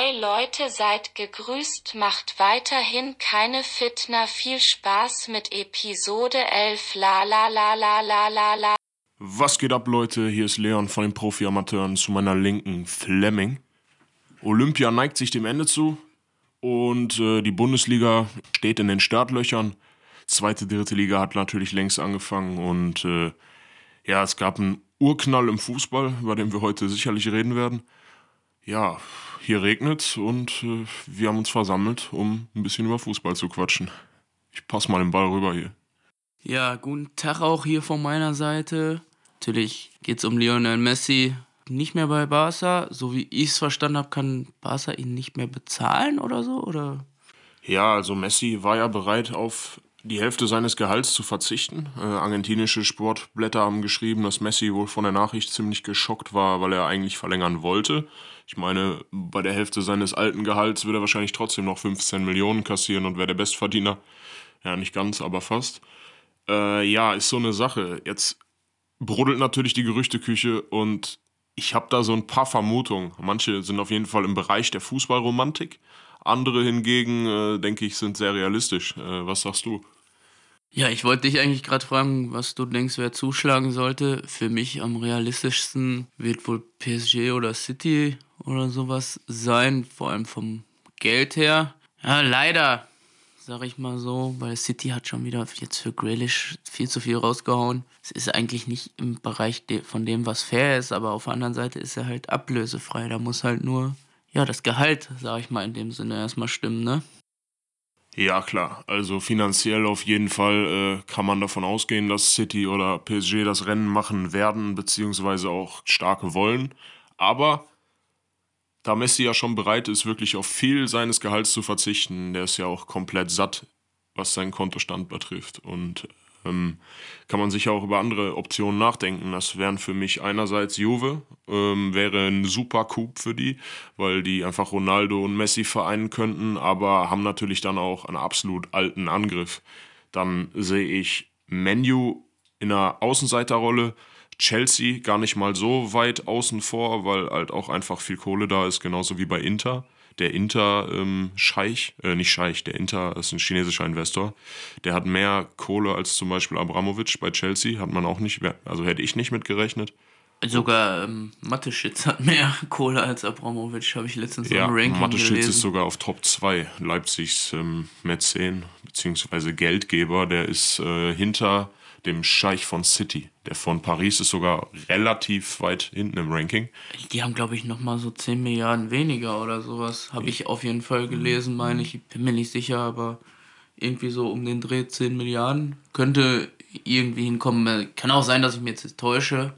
Hi Leute, seid gegrüßt, macht weiterhin keine Fitner. Viel Spaß mit Episode 11. La la la la la la la. Was geht ab, Leute? Hier ist Leon von den Profi-Amateuren zu meiner linken Fleming. Olympia neigt sich dem Ende zu und äh, die Bundesliga steht in den Startlöchern. Zweite, dritte Liga hat natürlich längst angefangen und äh, ja, es gab einen Urknall im Fußball, über den wir heute sicherlich reden werden. Ja, hier regnet und äh, wir haben uns versammelt, um ein bisschen über Fußball zu quatschen. Ich pass mal den Ball rüber hier. Ja, guten Tag auch hier von meiner Seite. Natürlich geht es um Lionel Messi. Nicht mehr bei Barca. So wie ich es verstanden habe, kann Barca ihn nicht mehr bezahlen oder so? Oder? Ja, also Messi war ja bereit, auf die Hälfte seines Gehalts zu verzichten. Äh, argentinische Sportblätter haben geschrieben, dass Messi wohl von der Nachricht ziemlich geschockt war, weil er eigentlich verlängern wollte. Ich meine, bei der Hälfte seines alten Gehalts würde er wahrscheinlich trotzdem noch 15 Millionen kassieren und wäre der Bestverdiener. Ja, nicht ganz, aber fast. Äh, ja, ist so eine Sache. Jetzt brodelt natürlich die Gerüchteküche und ich habe da so ein paar Vermutungen. Manche sind auf jeden Fall im Bereich der Fußballromantik. Andere hingegen, äh, denke ich, sind sehr realistisch. Äh, was sagst du? Ja, ich wollte dich eigentlich gerade fragen, was du denkst, wer zuschlagen sollte. Für mich am realistischsten wird wohl PSG oder City oder sowas sein, vor allem vom Geld her. Ja, leider, sag ich mal so, weil City hat schon wieder jetzt für Grealish viel zu viel rausgehauen. Es ist eigentlich nicht im Bereich von dem, was fair ist, aber auf der anderen Seite ist er halt ablösefrei. Da muss halt nur ja, das Gehalt, sag ich mal, in dem Sinne erstmal stimmen, ne? Ja, klar. Also finanziell auf jeden Fall äh, kann man davon ausgehen, dass City oder PSG das Rennen machen werden, beziehungsweise auch starke wollen. Aber da Messi ja schon bereit ist, wirklich auf viel seines Gehalts zu verzichten, der ist ja auch komplett satt, was seinen Kontostand betrifft. Und ähm, kann man sicher auch über andere Optionen nachdenken. Das wären für mich einerseits Juve, ähm, wäre ein super Coup für die, weil die einfach Ronaldo und Messi vereinen könnten, aber haben natürlich dann auch einen absolut alten Angriff. Dann sehe ich Menu in einer Außenseiterrolle, Chelsea gar nicht mal so weit außen vor, weil halt auch einfach viel Kohle da ist, genauso wie bei Inter der Inter-Scheich, ähm, äh, nicht Scheich, der Inter ist ein chinesischer Investor, der hat mehr Kohle als zum Beispiel Abramovic bei Chelsea, hat man auch nicht, also hätte ich nicht mitgerechnet. Sogar ähm, Mateschitz hat mehr Kohle als Abramovic, habe ich letztens ja, im Ranking Mateschitz gelesen. ist sogar auf Top 2, Leipzigs ähm, Mäzen bzw. Geldgeber, der ist äh, hinter dem Scheich von City. Der von Paris ist sogar relativ weit hinten im Ranking. Die haben, glaube ich, nochmal so 10 Milliarden weniger oder sowas. Habe ich auf jeden Fall gelesen, meine ich. Bin mir nicht sicher, aber irgendwie so um den Dreh 10 Milliarden. Könnte irgendwie hinkommen. Kann auch sein, dass ich mir jetzt täusche.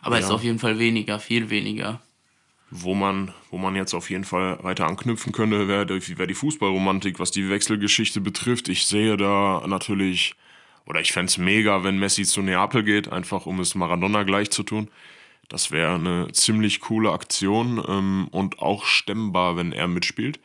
Aber ja. ist auf jeden Fall weniger, viel weniger. Wo man, wo man jetzt auf jeden Fall weiter anknüpfen könnte, wäre wär die Fußballromantik, was die Wechselgeschichte betrifft. Ich sehe da natürlich oder ich fände es mega, wenn Messi zu Neapel geht, einfach um es Maradona gleich zu tun. Das wäre eine ziemlich coole Aktion ähm, und auch stemmbar, wenn er mitspielt.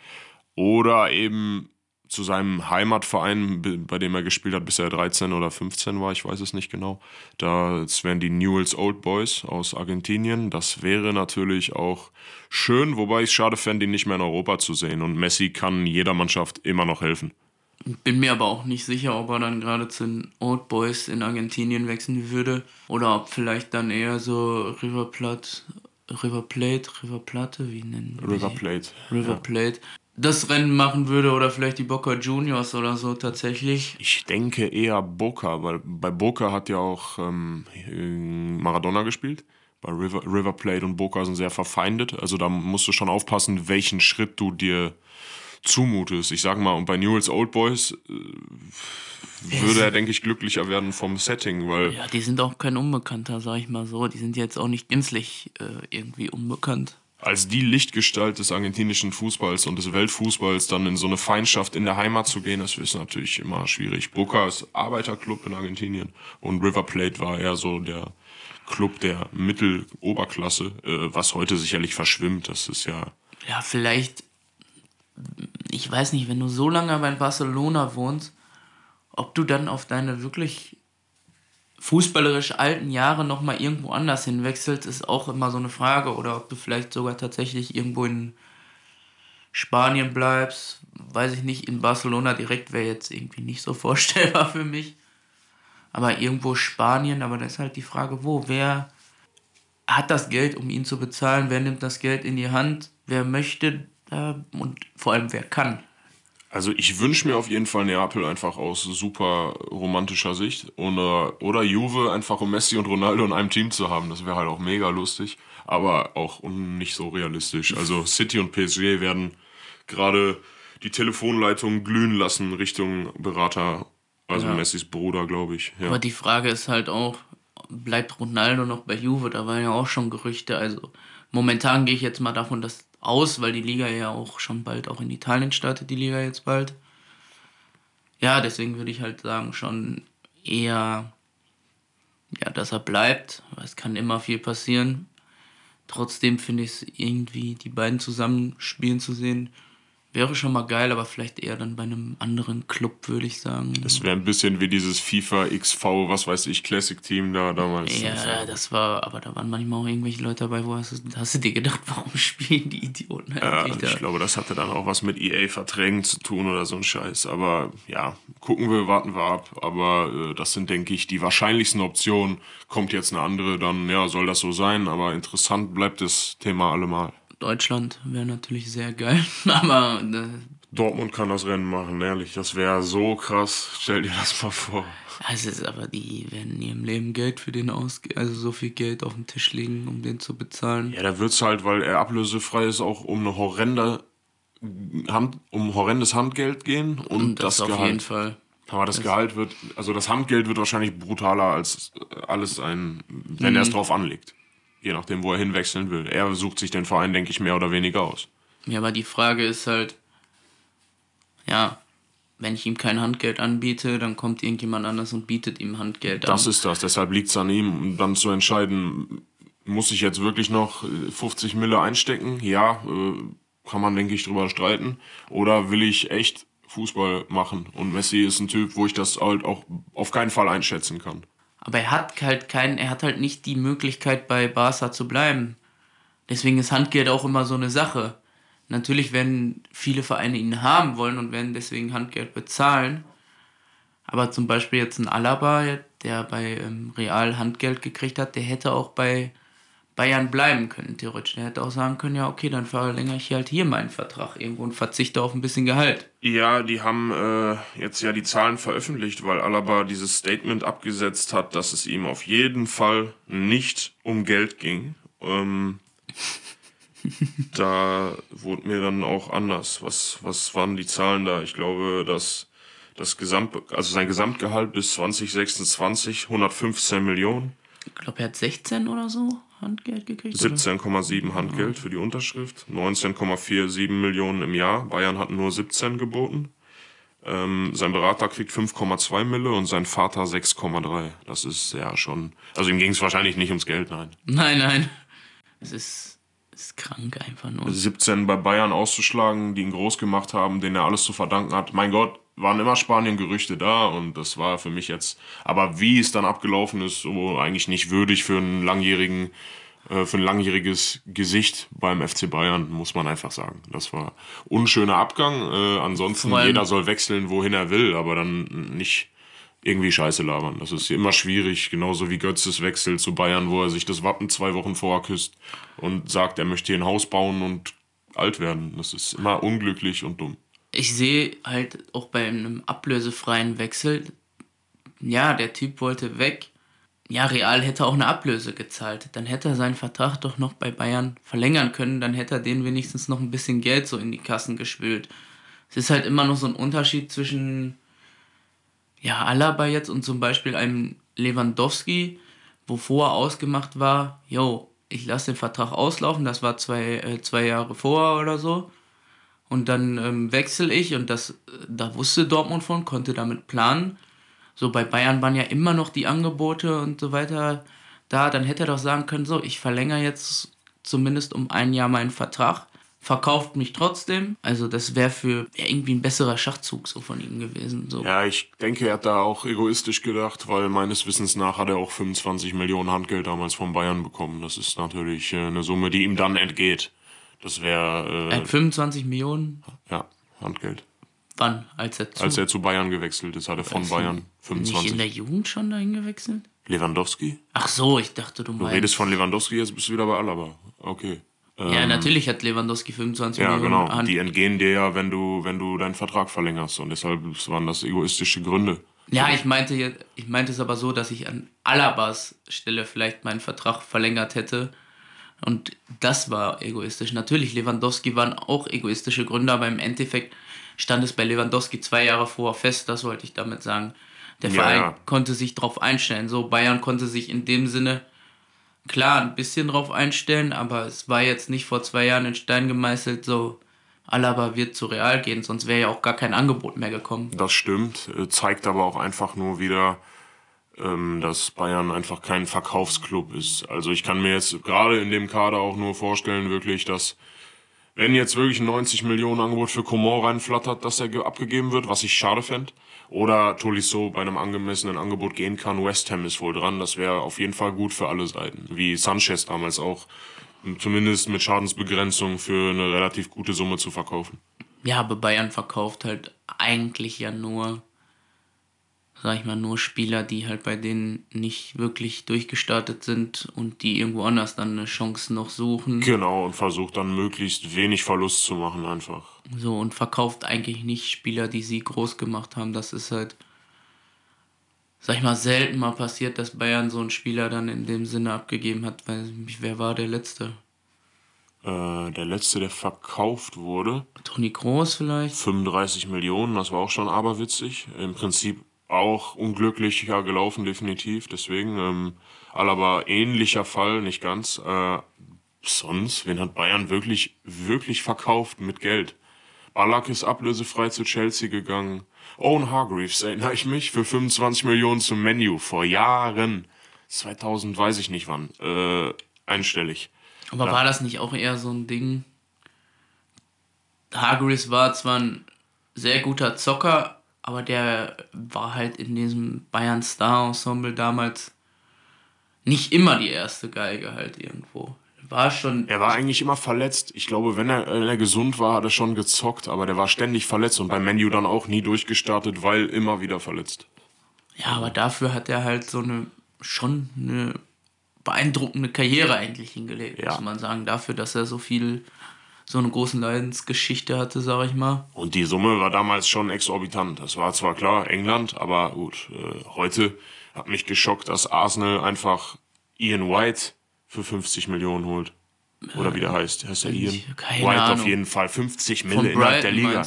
Oder eben zu seinem Heimatverein, bei dem er gespielt hat, bis er 13 oder 15 war, ich weiß es nicht genau. Das wären die Newell's Old Boys aus Argentinien. Das wäre natürlich auch schön, wobei ich es schade fände, ihn nicht mehr in Europa zu sehen. Und Messi kann jeder Mannschaft immer noch helfen. Bin mir aber auch nicht sicher, ob er dann gerade zu den Old Boys in Argentinien wechseln würde oder ob vielleicht dann eher so River Plate, River Plate, River Plate, wie nennen wir River Plate. River ja. Plate. Das Rennen machen würde oder vielleicht die Boca Juniors oder so tatsächlich. Ich denke eher Boca, weil bei Boca hat ja auch ähm, Maradona gespielt. Bei River, River Plate und Boca sind sehr verfeindet. Also da musst du schon aufpassen, welchen Schritt du dir zumutest. Ich sage mal, und bei Newell's Old Boys äh, würde er, denke ich, glücklicher werden vom Setting, weil. Ja, die sind auch kein Unbekannter, sag ich mal so. Die sind jetzt auch nicht gänzlich äh, irgendwie unbekannt. Als die Lichtgestalt des argentinischen Fußballs und des Weltfußballs dann in so eine Feindschaft in der Heimat zu gehen, das ist natürlich immer schwierig. Boca ist Arbeiterclub in Argentinien und River Plate war eher so der Club der Mitteloberklasse, äh, was heute sicherlich verschwimmt. Das ist ja. Ja, vielleicht ich weiß nicht, wenn du so lange bei Barcelona wohnst, ob du dann auf deine wirklich fußballerisch alten Jahre nochmal irgendwo anders hinwechselst, ist auch immer so eine Frage. Oder ob du vielleicht sogar tatsächlich irgendwo in Spanien bleibst, weiß ich nicht, in Barcelona direkt wäre jetzt irgendwie nicht so vorstellbar für mich. Aber irgendwo Spanien, aber da ist halt die Frage, wo, wer hat das Geld, um ihn zu bezahlen, wer nimmt das Geld in die Hand, wer möchte und vor allem wer kann. Also ich wünsche mir auf jeden Fall Neapel einfach aus super romantischer Sicht. Oder, oder Juve einfach um Messi und Ronaldo in einem Team zu haben. Das wäre halt auch mega lustig, aber auch nicht so realistisch. Also City und PSG werden gerade die Telefonleitung glühen lassen Richtung Berater, also ja. Messis Bruder, glaube ich. Ja. Aber die Frage ist halt auch, bleibt Ronaldo noch bei Juve? Da waren ja auch schon Gerüchte. Also momentan gehe ich jetzt mal davon dass aus, weil die Liga ja auch schon bald auch in Italien startet, die Liga jetzt bald. Ja, deswegen würde ich halt sagen, schon eher, ja, dass er bleibt. Es kann immer viel passieren. Trotzdem finde ich es irgendwie, die beiden zusammen spielen zu sehen, Wäre schon mal geil, aber vielleicht eher dann bei einem anderen Club, würde ich sagen. Das wäre ein bisschen wie dieses FIFA XV, was weiß ich, Classic Team da damals. Ja, das war, aber da waren manchmal auch irgendwelche Leute dabei, wo hast du, hast du dir gedacht, warum spielen die Idioten eigentlich ja, ich da? glaube, das hatte dann auch was mit EA-Verträgen zu tun oder so ein Scheiß. Aber ja, gucken wir, warten wir ab. Aber äh, das sind, denke ich, die wahrscheinlichsten Optionen. Kommt jetzt eine andere, dann ja, soll das so sein. Aber interessant bleibt das Thema allemal. Deutschland wäre natürlich sehr geil, aber. Äh, Dortmund kann das Rennen machen, ehrlich. Das wäre so krass. Stell dir das mal vor. Also, aber die werden in ihrem Leben Geld für den ausgeben, also so viel Geld auf dem Tisch legen, um den zu bezahlen. Ja, da wird es halt, weil er ablösefrei ist, auch um eine horrende Hand, um horrendes Handgeld gehen und, und das, das auf Gehalt. jeden Fall. Aber das, das Gehalt wird, also das Handgeld wird wahrscheinlich brutaler als alles ein, wenn mhm. er es drauf anlegt. Je nachdem, wo er hinwechseln will. Er sucht sich den Verein, denke ich, mehr oder weniger aus. Ja, aber die Frage ist halt, ja, wenn ich ihm kein Handgeld anbiete, dann kommt irgendjemand anders und bietet ihm Handgeld an. Das ist das. Deshalb liegt es an ihm, dann zu entscheiden, muss ich jetzt wirklich noch 50 Mille einstecken? Ja, äh, kann man, denke ich, drüber streiten. Oder will ich echt Fußball machen? Und Messi ist ein Typ, wo ich das halt auch auf keinen Fall einschätzen kann. Aber er hat halt keinen, er hat halt nicht die Möglichkeit bei Barca zu bleiben. Deswegen ist Handgeld auch immer so eine Sache. Natürlich werden viele Vereine ihn haben wollen und werden deswegen Handgeld bezahlen. Aber zum Beispiel jetzt ein Alaba, der bei ähm, Real Handgeld gekriegt hat, der hätte auch bei Bayern bleiben können, theoretisch. Der hätte auch sagen können, ja, okay, dann verlängere ich halt hier meinen Vertrag irgendwo und verzichte auf ein bisschen Gehalt. Ja, die haben äh, jetzt ja die Zahlen veröffentlicht, weil Alaba dieses Statement abgesetzt hat, dass es ihm auf jeden Fall nicht um Geld ging. Ähm, da wurde mir dann auch anders. Was, was waren die Zahlen da? Ich glaube, dass das Gesamt, also sein Gesamtgehalt bis 2026 115 Millionen. Ich glaube, er hat 16 oder so. Handgeld gekriegt? 17,7 Handgeld für die Unterschrift, 19,47 Millionen im Jahr. Bayern hat nur 17 geboten. Ähm, sein Berater kriegt 5,2 Mille und sein Vater 6,3. Das ist ja schon. Also ihm ging es wahrscheinlich nicht ums Geld, nein. Nein, nein. Es ist, ist krank einfach nur. 17 bei Bayern auszuschlagen, die ihn groß gemacht haben, denen er alles zu verdanken hat. Mein Gott, waren immer Spanien-Gerüchte da und das war für mich jetzt, aber wie es dann abgelaufen ist, so eigentlich nicht würdig für einen langjährigen, äh, für ein langjähriges Gesicht beim FC Bayern, muss man einfach sagen. Das war unschöner Abgang. Äh, ansonsten, jeder soll wechseln, wohin er will, aber dann nicht irgendwie Scheiße labern. Das ist immer schwierig, genauso wie Götzes Wechsel zu Bayern, wo er sich das Wappen zwei Wochen vorher küsst und sagt, er möchte hier ein Haus bauen und alt werden. Das ist immer unglücklich und dumm ich sehe halt auch bei einem ablösefreien Wechsel, ja, der Typ wollte weg. Ja, Real hätte auch eine Ablöse gezahlt. Dann hätte er seinen Vertrag doch noch bei Bayern verlängern können. Dann hätte er denen wenigstens noch ein bisschen Geld so in die Kassen gespült. Es ist halt immer noch so ein Unterschied zwischen, ja, Alaba jetzt und zum Beispiel einem Lewandowski, wo vorher ausgemacht war, yo, ich lasse den Vertrag auslaufen, das war zwei, äh, zwei Jahre vorher oder so und dann ähm, wechsle ich und das, da wusste Dortmund von, konnte damit planen. So bei Bayern waren ja immer noch die Angebote und so weiter da. Dann hätte er doch sagen können, so, ich verlängere jetzt zumindest um ein Jahr meinen Vertrag, verkauft mich trotzdem. Also das wäre für wär irgendwie ein besserer Schachzug so von ihm gewesen. So. Ja, ich denke, er hat da auch egoistisch gedacht, weil meines Wissens nach hat er auch 25 Millionen Handgeld damals von Bayern bekommen. Das ist natürlich äh, eine Summe, die ihm dann entgeht. Das wäre. Er Äh, hat 25 Millionen. ja, Handgeld. Wann? Als er zu. Als er zu Bayern gewechselt ist, hat er von Bayern Nicht in 25. der Jugend schon dahin gewechselt? Lewandowski? Ach so, ich dachte, du Du meinst. redest von Lewandowski, jetzt bist du wieder bei Alaba. Okay. ja, natürlich hat Lewandowski 25 Ja, Millionen. genau. Hand- Die entgehen dir ja, wenn du, wenn du deinen Vertrag verlängerst. Und deshalb waren das egoistische Gründe. Ja, ich meinte, ich meinte es aber so, dass ich an Alabas Stelle vielleicht meinen Vertrag verlängert hätte. Und das war egoistisch. Natürlich, Lewandowski waren auch egoistische Gründe, aber im Endeffekt stand es bei Lewandowski zwei Jahre vorher fest, das wollte ich damit sagen. Der Ja, Verein ja. konnte sich darauf einstellen. So, Bayern konnte sich in dem Sinne klar ein bisschen drauf einstellen, aber es war jetzt nicht vor zwei Jahren in Stein gemeißelt, so Alaba wird zu Real gehen, sonst wäre ja auch gar kein Angebot mehr gekommen. Das stimmt, äh, zeigt aber auch einfach nur wieder, dass Bayern einfach kein Verkaufsclub ist. Also ich kann mir jetzt gerade in dem Kader auch nur vorstellen, wirklich, dass wenn jetzt wirklich ein 90 Millionen Angebot für Coman reinflattert, dass er ge- abgegeben wird, was ich schade fände, oder Tolisso bei einem angemessenen Angebot gehen kann, West Ham ist wohl dran, das wäre auf jeden Fall gut für alle Seiten. Wie Sanchez damals auch, zumindest mit Schadensbegrenzung für eine relativ gute Summe zu verkaufen. Ja, aber Bayern verkauft halt eigentlich ja nur, sag ich mal, nur Spieler, die halt bei denen nicht wirklich durchgestartet sind und die irgendwo anders dann eine Chance noch suchen. Genau, und versucht dann möglichst wenig Verlust zu machen einfach. So und verkauft eigentlich nicht Spieler, die sie groß gemacht haben. Das ist halt, sag ich mal, selten mal passiert, dass Bayern so einen Spieler dann in dem Sinne abgegeben hat. Weil, wer war der Letzte? Äh, der letzte, der verkauft wurde, Toni Kroos vielleicht? 35 Millionen, das war auch schon aberwitzig. Im Prinzip auch unglücklicher gelaufen, definitiv. Deswegen, ähm, aber ähnlicher Fall, nicht ganz. Äh, sonst, wen hat Bayern wirklich, wirklich verkauft mit Geld? Ballack ist ablösefrei zu Chelsea gegangen. Owen Hargreaves, erinnere ich mich, für 25 Millionen zum Menu vor Jahren. 2000, weiß ich nicht wann. Äh, einstellig. Aber war das nicht auch eher so ein Ding? Hargreaves war zwar ein sehr guter Zocker, aber der war halt in diesem Bayern Star Ensemble damals nicht immer die erste Geige halt irgendwo. War schon. Er war eigentlich immer verletzt. Ich glaube, wenn er, wenn er gesund war, hat er schon gezockt, aber der war ständig verletzt und beim Menu dann auch nie durchgestartet, weil immer wieder verletzt. Ja, aber dafür hat er halt so eine schon eine beeindruckende Karriere eigentlich hingelegt, Ja. muss man sagen. Dafür, dass er so viel, so eine große Leidensgeschichte hatte, sag ich mal. Und die Summe war damals schon exorbitant. Das war zwar klar England, aber gut. Äh, heute hat mich geschockt, dass Arsenal einfach Ian White für 50 Millionen holt. Oder wie der heißt. Heißt der Ian? keine White auf Ahnung. jeden Fall. 50 Von Mille innerhalb der Liga.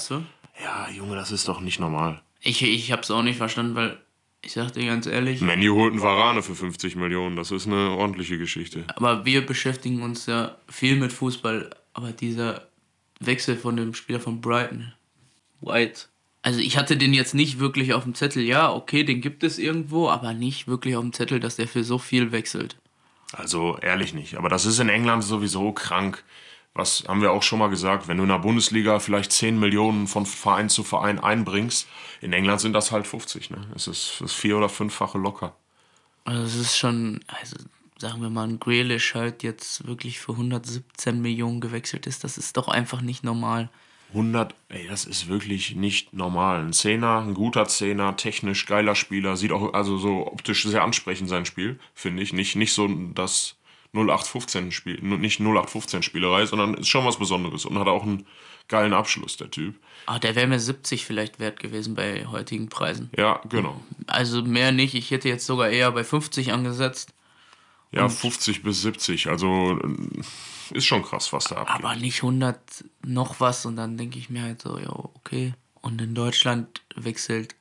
Ja, Junge, das ist doch nicht normal. Ich, ich hab's auch nicht verstanden, weil ich sag dir ganz ehrlich, Menu holt einen Varane für 50 Millionen. Das ist eine ordentliche Geschichte. aber wir beschäftigen uns ja viel mit Fußball, aber dieser Wechsel von dem Spieler von Brighton, White. Also ich hatte den jetzt nicht wirklich auf dem Zettel, ja, okay, den gibt es irgendwo, aber nicht wirklich auf dem Zettel, dass der für so viel wechselt. Also ehrlich nicht. Aber das ist in England sowieso krank. Was haben wir auch schon mal gesagt, wenn du in der Bundesliga vielleicht 10 Millionen von Verein zu Verein einbringst, in England sind das halt 50. Ne? Es ist das vier- oder fünffache locker. Also es ist schon, also sagen wir mal, ein Grealish halt jetzt wirklich für 117 Millionen gewechselt ist, das ist doch einfach nicht normal. 100, ey, das ist wirklich nicht normal. Ein Zehner, ein guter Zehner, technisch geiler Spieler, sieht auch also so optisch sehr ansprechend sein Spiel, finde ich. Nicht, nicht so das 0815 Spiel, nicht 0815 Spielerei, sondern ist schon was Besonderes und hat auch einen geilen Abschluss, der Typ. Aber der wäre mir 70 vielleicht wert gewesen bei heutigen Preisen. Ja, genau. Also mehr nicht, ich hätte jetzt sogar eher bei 50 angesetzt, Ja, 50 bis 70. Also äh, ist schon krass, was da abgeht. aber nicht 100 noch was und dann denke ich mir halt so, ja, okay. Und in Deutschland wechselt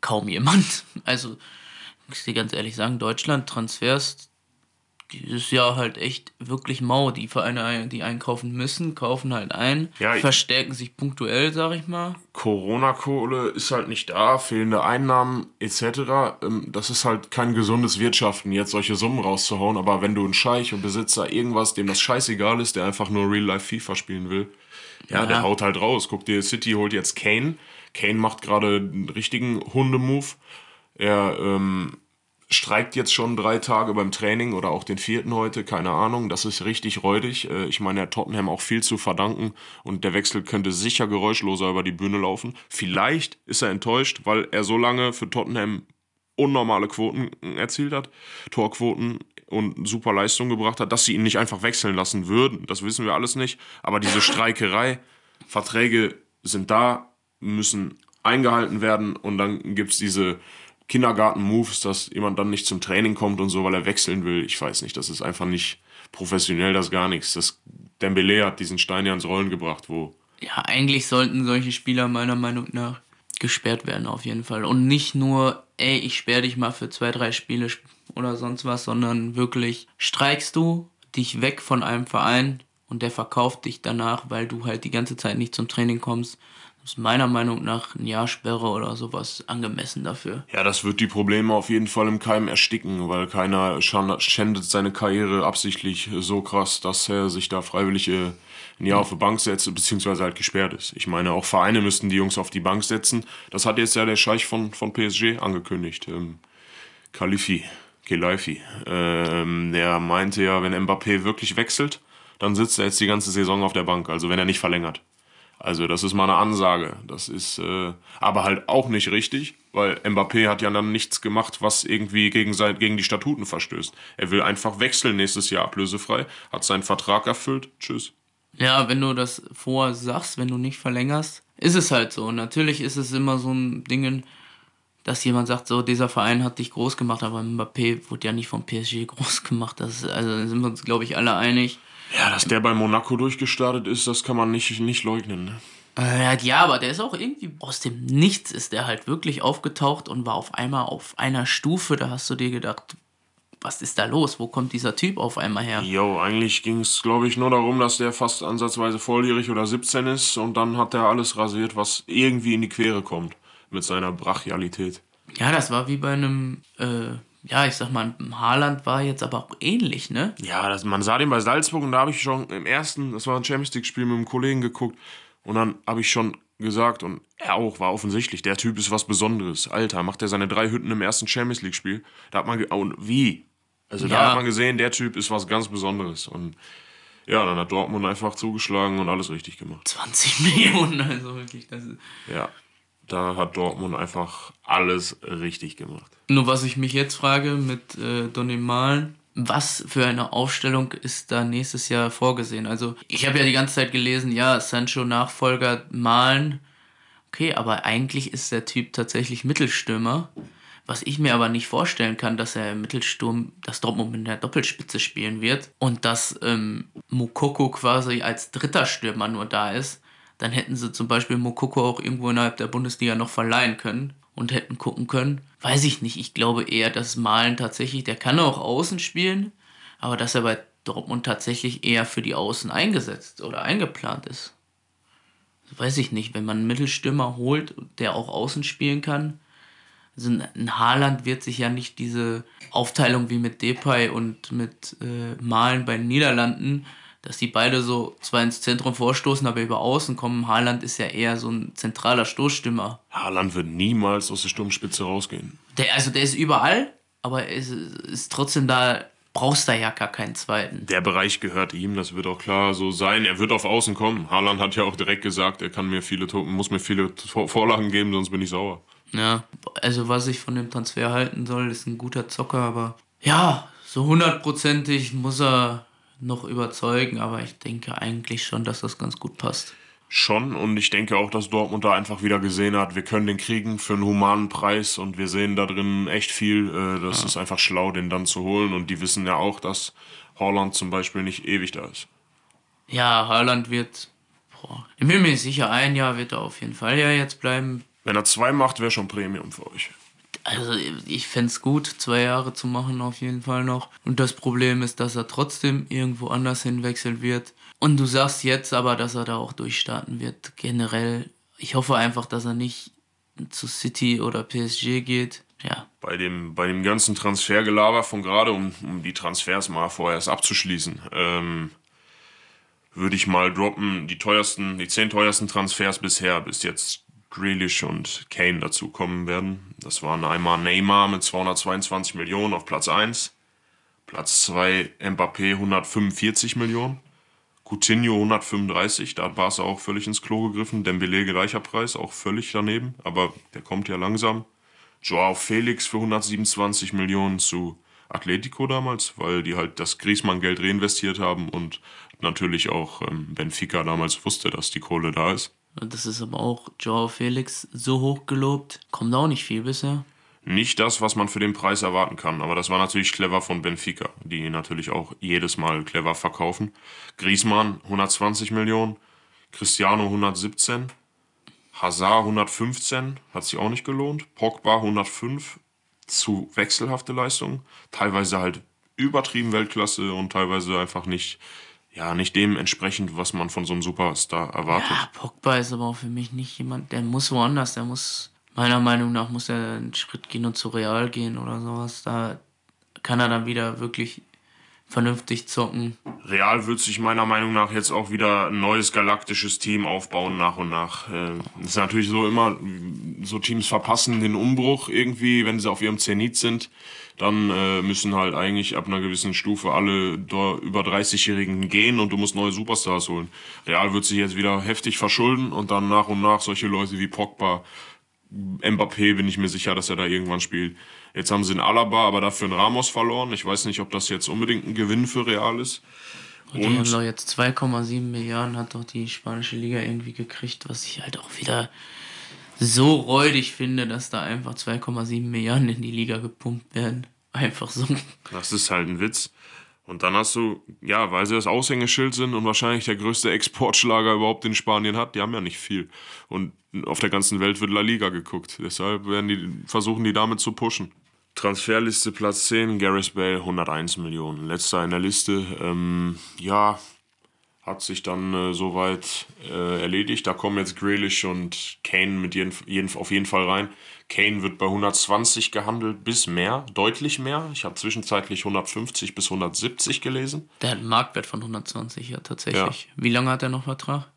kaum jemand. Also, ich muss dir ganz ehrlich sagen, Deutschland Transfers dieses Jahr halt echt wirklich mau. Die Vereine, die einkaufen müssen, kaufen halt ein, Ja, verstärken sich punktuell, sag ich mal. Corona-Kohle ist halt nicht da, fehlende Einnahmen etc. Ähm, Das ist halt kein gesundes Wirtschaften, jetzt solche Summen rauszuhauen. Aber wenn du ein Scheich und Besitzer irgendwas, dem das scheißegal ist, der einfach nur Real-Life FIFA spielen will, ja, der Ja. haut halt raus. Guck dir, City holt jetzt Kane. Kane macht gerade einen richtigen Hundemove. Er ähm, streikt jetzt schon drei Tage beim Training oder auch den vierten heute, keine Ahnung. Das ist richtig räudig. Äh, ich meine, der Tottenham auch viel zu verdanken und der Wechsel könnte sicher geräuschloser über die Bühne laufen. Vielleicht ist er enttäuscht, weil er so lange für Tottenham unnormale Quoten erzielt hat, Torquoten und super Leistung gebracht hat, dass sie ihn nicht einfach wechseln lassen würden. Das wissen wir alles nicht. Aber diese Streikerei, Verträge sind da, müssen eingehalten werden und dann gibt es diese Kindergarten-Moves, dass jemand dann nicht zum Training kommt und so, weil er wechseln will. Ich weiß nicht, das ist einfach nicht professionell, das gar nichts. Das Dembele hat diesen Stein ja ins Rollen gebracht, wo. Ja, eigentlich sollten solche Spieler meiner Meinung nach gesperrt werden auf jeden Fall. Und nicht nur, ey, ich sperre dich mal für zwei, drei Spiele oder sonst was, sondern wirklich streikst du dich weg von einem Verein und der verkauft dich danach, weil du halt die ganze Zeit nicht zum Training kommst ist meiner Meinung nach ein Jahr Sperre oder sowas angemessen dafür. Ja, das wird die Probleme auf jeden Fall im Keim ersticken, weil keiner schändet seine Karriere absichtlich so krass, dass er sich da freiwillig äh, ein Jahr auf die Bank setzt, beziehungsweise halt gesperrt ist. Ich meine, auch Vereine müssten die Jungs auf die Bank setzen. Das hat jetzt ja der Scheich von, von PSG angekündigt. Ähm, Khalifi, Khalifi. Ähm, der meinte ja, wenn Mbappé wirklich wechselt, dann sitzt er jetzt die ganze Saison auf der Bank, also wenn er nicht verlängert. Also das ist mal eine Ansage. Das ist äh, aber halt auch nicht richtig, weil Mbappé hat ja dann nichts gemacht, was irgendwie gegen, sein, gegen die Statuten verstößt. Er will einfach wechseln nächstes Jahr ablösefrei, hat seinen Vertrag erfüllt, tschüss. Ja, wenn du das vorher sagst, wenn du nicht verlängerst, ist es halt so. Natürlich ist es immer so ein Ding, dass jemand sagt, so, dieser Verein hat dich groß gemacht, aber Mbappé wurde ja nicht vom PSG groß gemacht. Das, also da sind wir uns, glaube ich, alle einig. Ja, dass der bei Monaco durchgestartet ist, das kann man nicht, nicht leugnen. Ne? Äh, ja, aber der ist auch irgendwie aus dem Nichts ist der halt wirklich aufgetaucht und war auf einmal auf einer Stufe. Da hast du dir gedacht, was ist da los? Wo kommt dieser Typ auf einmal her? Jo, eigentlich ging es, glaube ich, nur darum, dass der fast ansatzweise volljährig oder 17 ist und dann hat er alles rasiert, was irgendwie in die Quere kommt mit seiner Brachialität. Ja, das war wie bei einem äh, ja, ich sag mal, Haaland war jetzt aber auch ähnlich, ne? Ja, das, man sah den bei Salzburg und da habe ich schon im ersten, das war ein Champions League-Spiel mit einem Kollegen geguckt und dann habe ich schon gesagt und er auch, war offensichtlich, der Typ ist was Besonderes. Alter, macht er seine drei Hütten im ersten Champions League-Spiel. Da hat man, und wie? Also ja. da hat man gesehen, der Typ ist was ganz Besonderes und ja, dann hat Dortmund einfach zugeschlagen und alles richtig gemacht. 20 Millionen, also wirklich, das ist... Ja da hat Dortmund einfach alles richtig gemacht. Nur was ich mich jetzt frage mit äh, Donny Malen, was für eine Aufstellung ist da nächstes Jahr vorgesehen? Also ich habe ja die ganze Zeit gelesen, ja, Sancho Nachfolger Malen. Okay, aber eigentlich ist der Typ tatsächlich Mittelstürmer. Was ich mir aber nicht vorstellen kann, dass er im Mittelsturm das Dortmund in der Doppelspitze spielen wird und dass ähm, Mukoko quasi als dritter Stürmer nur da ist dann hätten sie zum Beispiel Mokoko auch irgendwo innerhalb der Bundesliga noch verleihen können und hätten gucken können. Weiß ich nicht. Ich glaube eher, dass Malen tatsächlich, der kann auch außen spielen, aber dass er bei Dortmund tatsächlich eher für die Außen eingesetzt oder eingeplant ist. Weiß ich nicht. Wenn man einen Mittelstürmer holt, der auch außen spielen kann, also ein Haaland wird sich ja nicht diese Aufteilung wie mit Depay und mit äh, Malen bei den Niederlanden dass die beide so zwar ins Zentrum vorstoßen, aber über außen kommen. Haaland ist ja eher so ein zentraler Stoßstimmer. Haaland wird niemals aus der Sturmspitze rausgehen. Der, also der ist überall, aber er ist, ist trotzdem da, brauchst da ja gar keinen zweiten. Der Bereich gehört ihm, das wird auch klar so sein. Er wird auf Außen kommen. Haaland hat ja auch direkt gesagt, er kann mir viele, muss mir viele Vorlagen geben, sonst bin ich sauer. Ja, also was ich von dem Transfer halten soll, ist ein guter Zocker, aber ja, so hundertprozentig muss er noch überzeugen, aber ich denke eigentlich schon, dass das ganz gut passt. Schon und ich denke auch, dass Dortmund da einfach wieder gesehen hat, wir können den kriegen für einen humanen Preis und wir sehen da drin echt viel. Äh, das ja. ist einfach schlau, den dann zu holen und die wissen ja auch, dass Holland zum Beispiel nicht ewig da ist. Ja, Haaland wird, boah, ich bin mir sicher, ein Jahr wird er auf jeden Fall ja jetzt bleiben. Wenn er zwei macht, wäre schon Premium für euch. Also ich fände es gut, zwei Jahre zu machen auf jeden Fall noch. Und das Problem ist, dass er trotzdem irgendwo anders hinwechseln wird. Und du sagst jetzt aber, dass er da auch durchstarten wird. Generell, ich hoffe einfach, dass er nicht zu City oder PSG geht. Ja. Bei dem, bei dem ganzen Transfergelaber von gerade, um, um die Transfers mal vorerst abzuschließen, ähm, würde ich mal droppen, die teuersten, die zehn teuersten Transfers bisher bis jetzt Grealish und Kane dazukommen werden. Das waren einmal Neymar mit 222 Millionen auf Platz 1, Platz 2 Mbappé 145 Millionen, Coutinho 135, da hat Barca auch völlig ins Klo gegriffen, Dembele gleicher Preis, auch völlig daneben, aber der kommt ja langsam. Joao Felix für 127 Millionen zu Atletico damals, weil die halt das Griezmann-Geld reinvestiert haben und natürlich auch ähm, Benfica damals wusste, dass die Kohle da ist. Und das ist aber auch Joao Felix so hoch gelobt. Kommt auch nicht viel bisher. Nicht das, was man für den Preis erwarten kann, aber das war natürlich clever von Benfica, die natürlich auch jedes Mal clever verkaufen. Griezmann 120 Millionen, Cristiano 117, Hazard 115, hat sich auch nicht gelohnt, Pogba 105, zu wechselhafte Leistungen, teilweise halt übertrieben Weltklasse und teilweise einfach nicht ja, nicht dem entsprechend, was man von so einem Superstar erwartet. Ja, Pogba ist aber auch für mich nicht jemand, der muss woanders, der muss, meiner Meinung nach, muss er einen Schritt gehen und zu Real gehen oder sowas. Da kann er dann wieder wirklich vernünftig zocken. Real wird sich meiner Meinung nach jetzt auch wieder ein neues galaktisches Team aufbauen nach und nach. Das ist natürlich so immer, so Teams verpassen den Umbruch irgendwie, wenn sie auf ihrem Zenit sind. Dann äh, müssen halt eigentlich ab einer gewissen Stufe alle über 30-Jährigen gehen und du musst neue Superstars holen. Real wird sich jetzt wieder heftig verschulden und dann nach und nach solche Leute wie Pogba, Mbappé bin ich mir sicher, dass er da irgendwann spielt. Jetzt haben sie einen Alaba, aber dafür einen Ramos verloren. Ich weiß nicht, ob das jetzt unbedingt ein Gewinn für Real ist. Und, und die haben doch jetzt 2,7 Milliarden hat doch die spanische Liga irgendwie gekriegt, was ich halt auch wieder so räudig finde, dass da einfach 2,7 Milliarden in die Liga gepumpt werden. Einfach so. Das ist halt ein Witz. Und dann hast du, ja, weil sie das Aushängeschild sind und wahrscheinlich der größte Exportschlager überhaupt in Spanien hat, die haben ja nicht viel. Und auf der ganzen Welt wird La Liga geguckt. Deshalb werden die, versuchen die damit zu pushen. Transferliste Platz 10, Gareth Bale 101 Millionen. Letzter in der Liste. Ähm, ja, hat sich dann äh, soweit äh, erledigt. Da kommen jetzt Grealish und Kane mit jeden, jeden, auf jeden Fall rein. Kane wird bei 120 gehandelt bis mehr, deutlich mehr. Ich habe zwischenzeitlich 150 bis 170 gelesen. Der hat einen Marktwert von 120, ja, tatsächlich. Ja. Wie lange hat er noch Vertrag?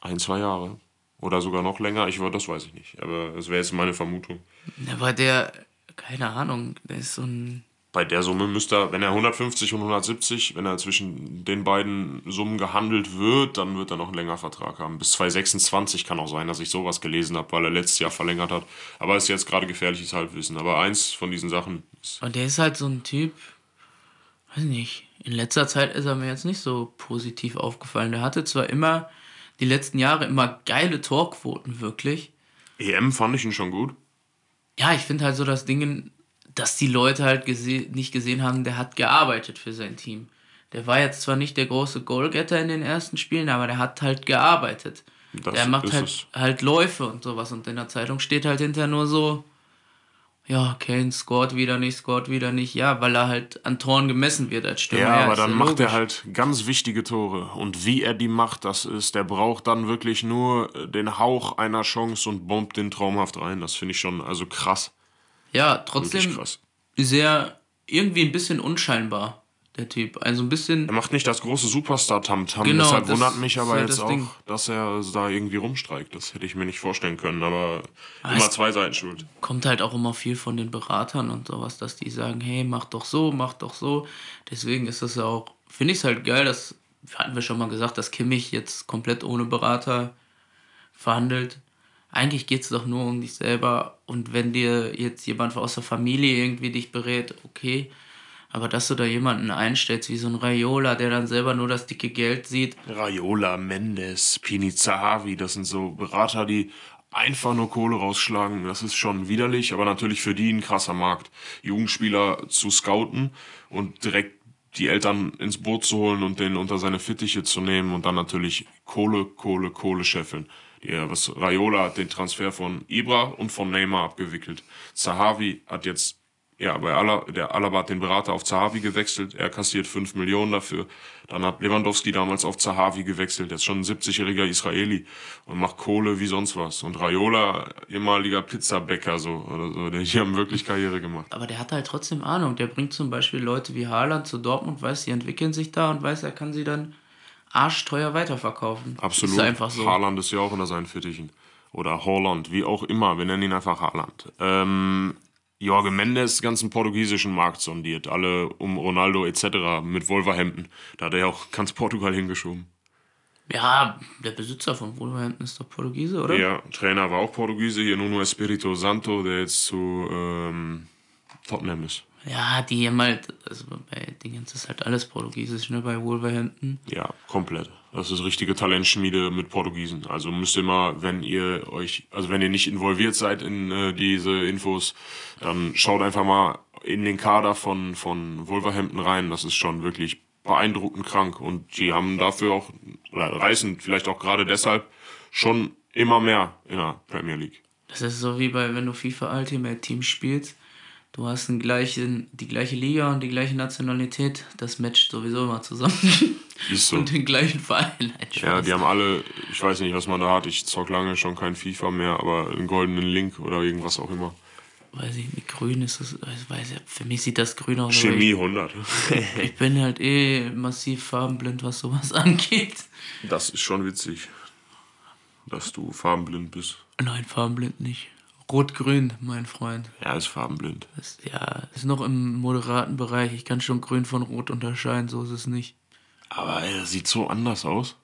Ein, zwei Jahre. Oder sogar noch länger. Ich das weiß ich nicht. Aber das wäre jetzt meine Vermutung. Aber der, keine Ahnung, der ist so ein bei der Summe müsste er, wenn er 150 und 170, wenn er zwischen den beiden Summen gehandelt wird, dann wird er noch einen längeren Vertrag haben. Bis 2026 kann auch sein, dass ich sowas gelesen habe, weil er letztes Jahr verlängert hat. Aber ist jetzt gerade gefährliches Halbwissen. Aber eins von diesen Sachen ist. Und der ist halt so ein Typ, weiß nicht, in letzter Zeit ist er mir jetzt nicht so positiv aufgefallen. Der hatte zwar immer die letzten Jahre immer geile Torquoten, wirklich. EM fand ich ihn schon gut. Ja, ich finde halt so das Ding, dass die Leute halt gese nicht gesehen haben, der hat gearbeitet für sein Team. Der war jetzt zwar nicht der große Goalgetter in den ersten Spielen, aber der hat halt gearbeitet. Das der macht halt, halt Läufe und sowas. Und in der Zeitung steht halt hinterher nur so, ja, Kane scored wieder nicht, scored wieder nicht. Ja, weil er halt an Toren gemessen wird als Stürmer. Ja, ja aber dann ja macht er halt ganz wichtige Tore. Und wie er die macht, das ist, der braucht dann wirklich nur den Hauch einer Chance und bombt den traumhaft rein. Das finde ich schon also krass. Ja, trotzdem sehr irgendwie ein bisschen unscheinbar, der Typ. Also ein bisschen. Er macht nicht das große Superstar-Tamtam. Genau, Deshalb wundert mich aber jetzt auch, Ding. dass er da irgendwie rumstreikt. Das hätte ich mir nicht vorstellen können, aber ah, immer zwei Seiten schuld. Kommt halt auch immer viel von den Beratern und sowas, dass die sagen, hey, mach doch so, mach doch so. Deswegen ist das ja auch, finde ich es halt geil, dass, hatten wir schon mal gesagt, dass Kimmich jetzt komplett ohne Berater verhandelt eigentlich geht es doch nur um dich selber. Und wenn dir jetzt jemand aus der Familie irgendwie dich berät, okay. Aber dass du da jemanden einstellst, wie so ein Raiola, der dann selber nur das dicke Geld sieht. Raiola, Mendes, Pini Zahavi, das sind so Berater, die einfach nur Kohle rausschlagen. Das ist schon widerlich, aber natürlich für die ein krasser Markt. Jugendspieler zu scouten und direkt die Eltern ins Boot zu holen und den unter seine Fittiche zu nehmen und dann natürlich Kohle, Kohle, Kohle scheffeln. Ja, was Raiola hat den Transfer von Ibra und von Neymar abgewickelt. Zahavi hat jetzt, ja, bei Ala, der Alaba hat den Berater auf Zahavi gewechselt. Er kassiert 5 Millionen dafür. Dann hat Lewandowski damals auf Zahavi gewechselt. Er ist schon ein 70-jähriger Israeli und macht Kohle wie sonst was. Und Raiola, ehemaliger Pizzabäcker, so, oder so. Die haben wirklich Karriere gemacht. Aber der hat halt trotzdem Ahnung. Der bringt zum Beispiel Leute wie Haaland zu Dortmund, weiß, die entwickeln sich da und weiß, er kann sie dann arschteuer weiterverkaufen. Absolut. Ist einfach so. Haaland ist ja auch unter seinen Fittichen. oder Holland, wie auch immer, wir nennen ihn einfach Haaland. Ähm, Jorge Mendes ganzen portugiesischen Markt sondiert, alle um Ronaldo etc. mit Wolverhampton. Da hat er ja auch ganz Portugal hingeschoben. Ja, der Besitzer von Wolverhampton ist doch Portugiese, oder? Ja, Trainer war auch Portugiese, hier Nuno Espirito Santo, der jetzt zu ähm, Tottenham ist. Ja, die haben halt, also bei Dingens ist halt alles Portugiesisch, ne, bei Wolverhampton. Ja, komplett. Das ist richtige Talentschmiede mit Portugiesen. Also müsst ihr mal, wenn ihr euch, also wenn ihr nicht involviert seid in äh, diese Infos, dann schaut einfach mal in den Kader von, von Wolverhampton rein. Das ist schon wirklich beeindruckend krank. Und die haben dafür auch, oder reißen vielleicht auch gerade deshalb schon immer mehr in der Premier League. Das ist so wie bei, wenn du FIFA Ultimate Team spielst. Du hast den gleichen, die gleiche Liga und die gleiche Nationalität. Das matcht sowieso immer zusammen. Ist so. Und den gleichen Verein. Nein, Ja, die haben alle, ich weiß nicht, was man da hat. Ich zock lange schon kein FIFA mehr, aber einen goldenen Link oder irgendwas auch immer. Weiß ich nicht, grün ist das, ich weiß ja, für mich sieht das grün aus. Chemie 100. Ich, ich bin halt eh massiv farbenblind, was sowas angeht. Das ist schon witzig, dass du farbenblind bist. Nein, farbenblind nicht. Rot-grün, mein Freund. Er ist farbenblind. Das, ja, ist noch im moderaten Bereich. Ich kann schon grün von rot unterscheiden, so ist es nicht. Aber er sieht so anders aus.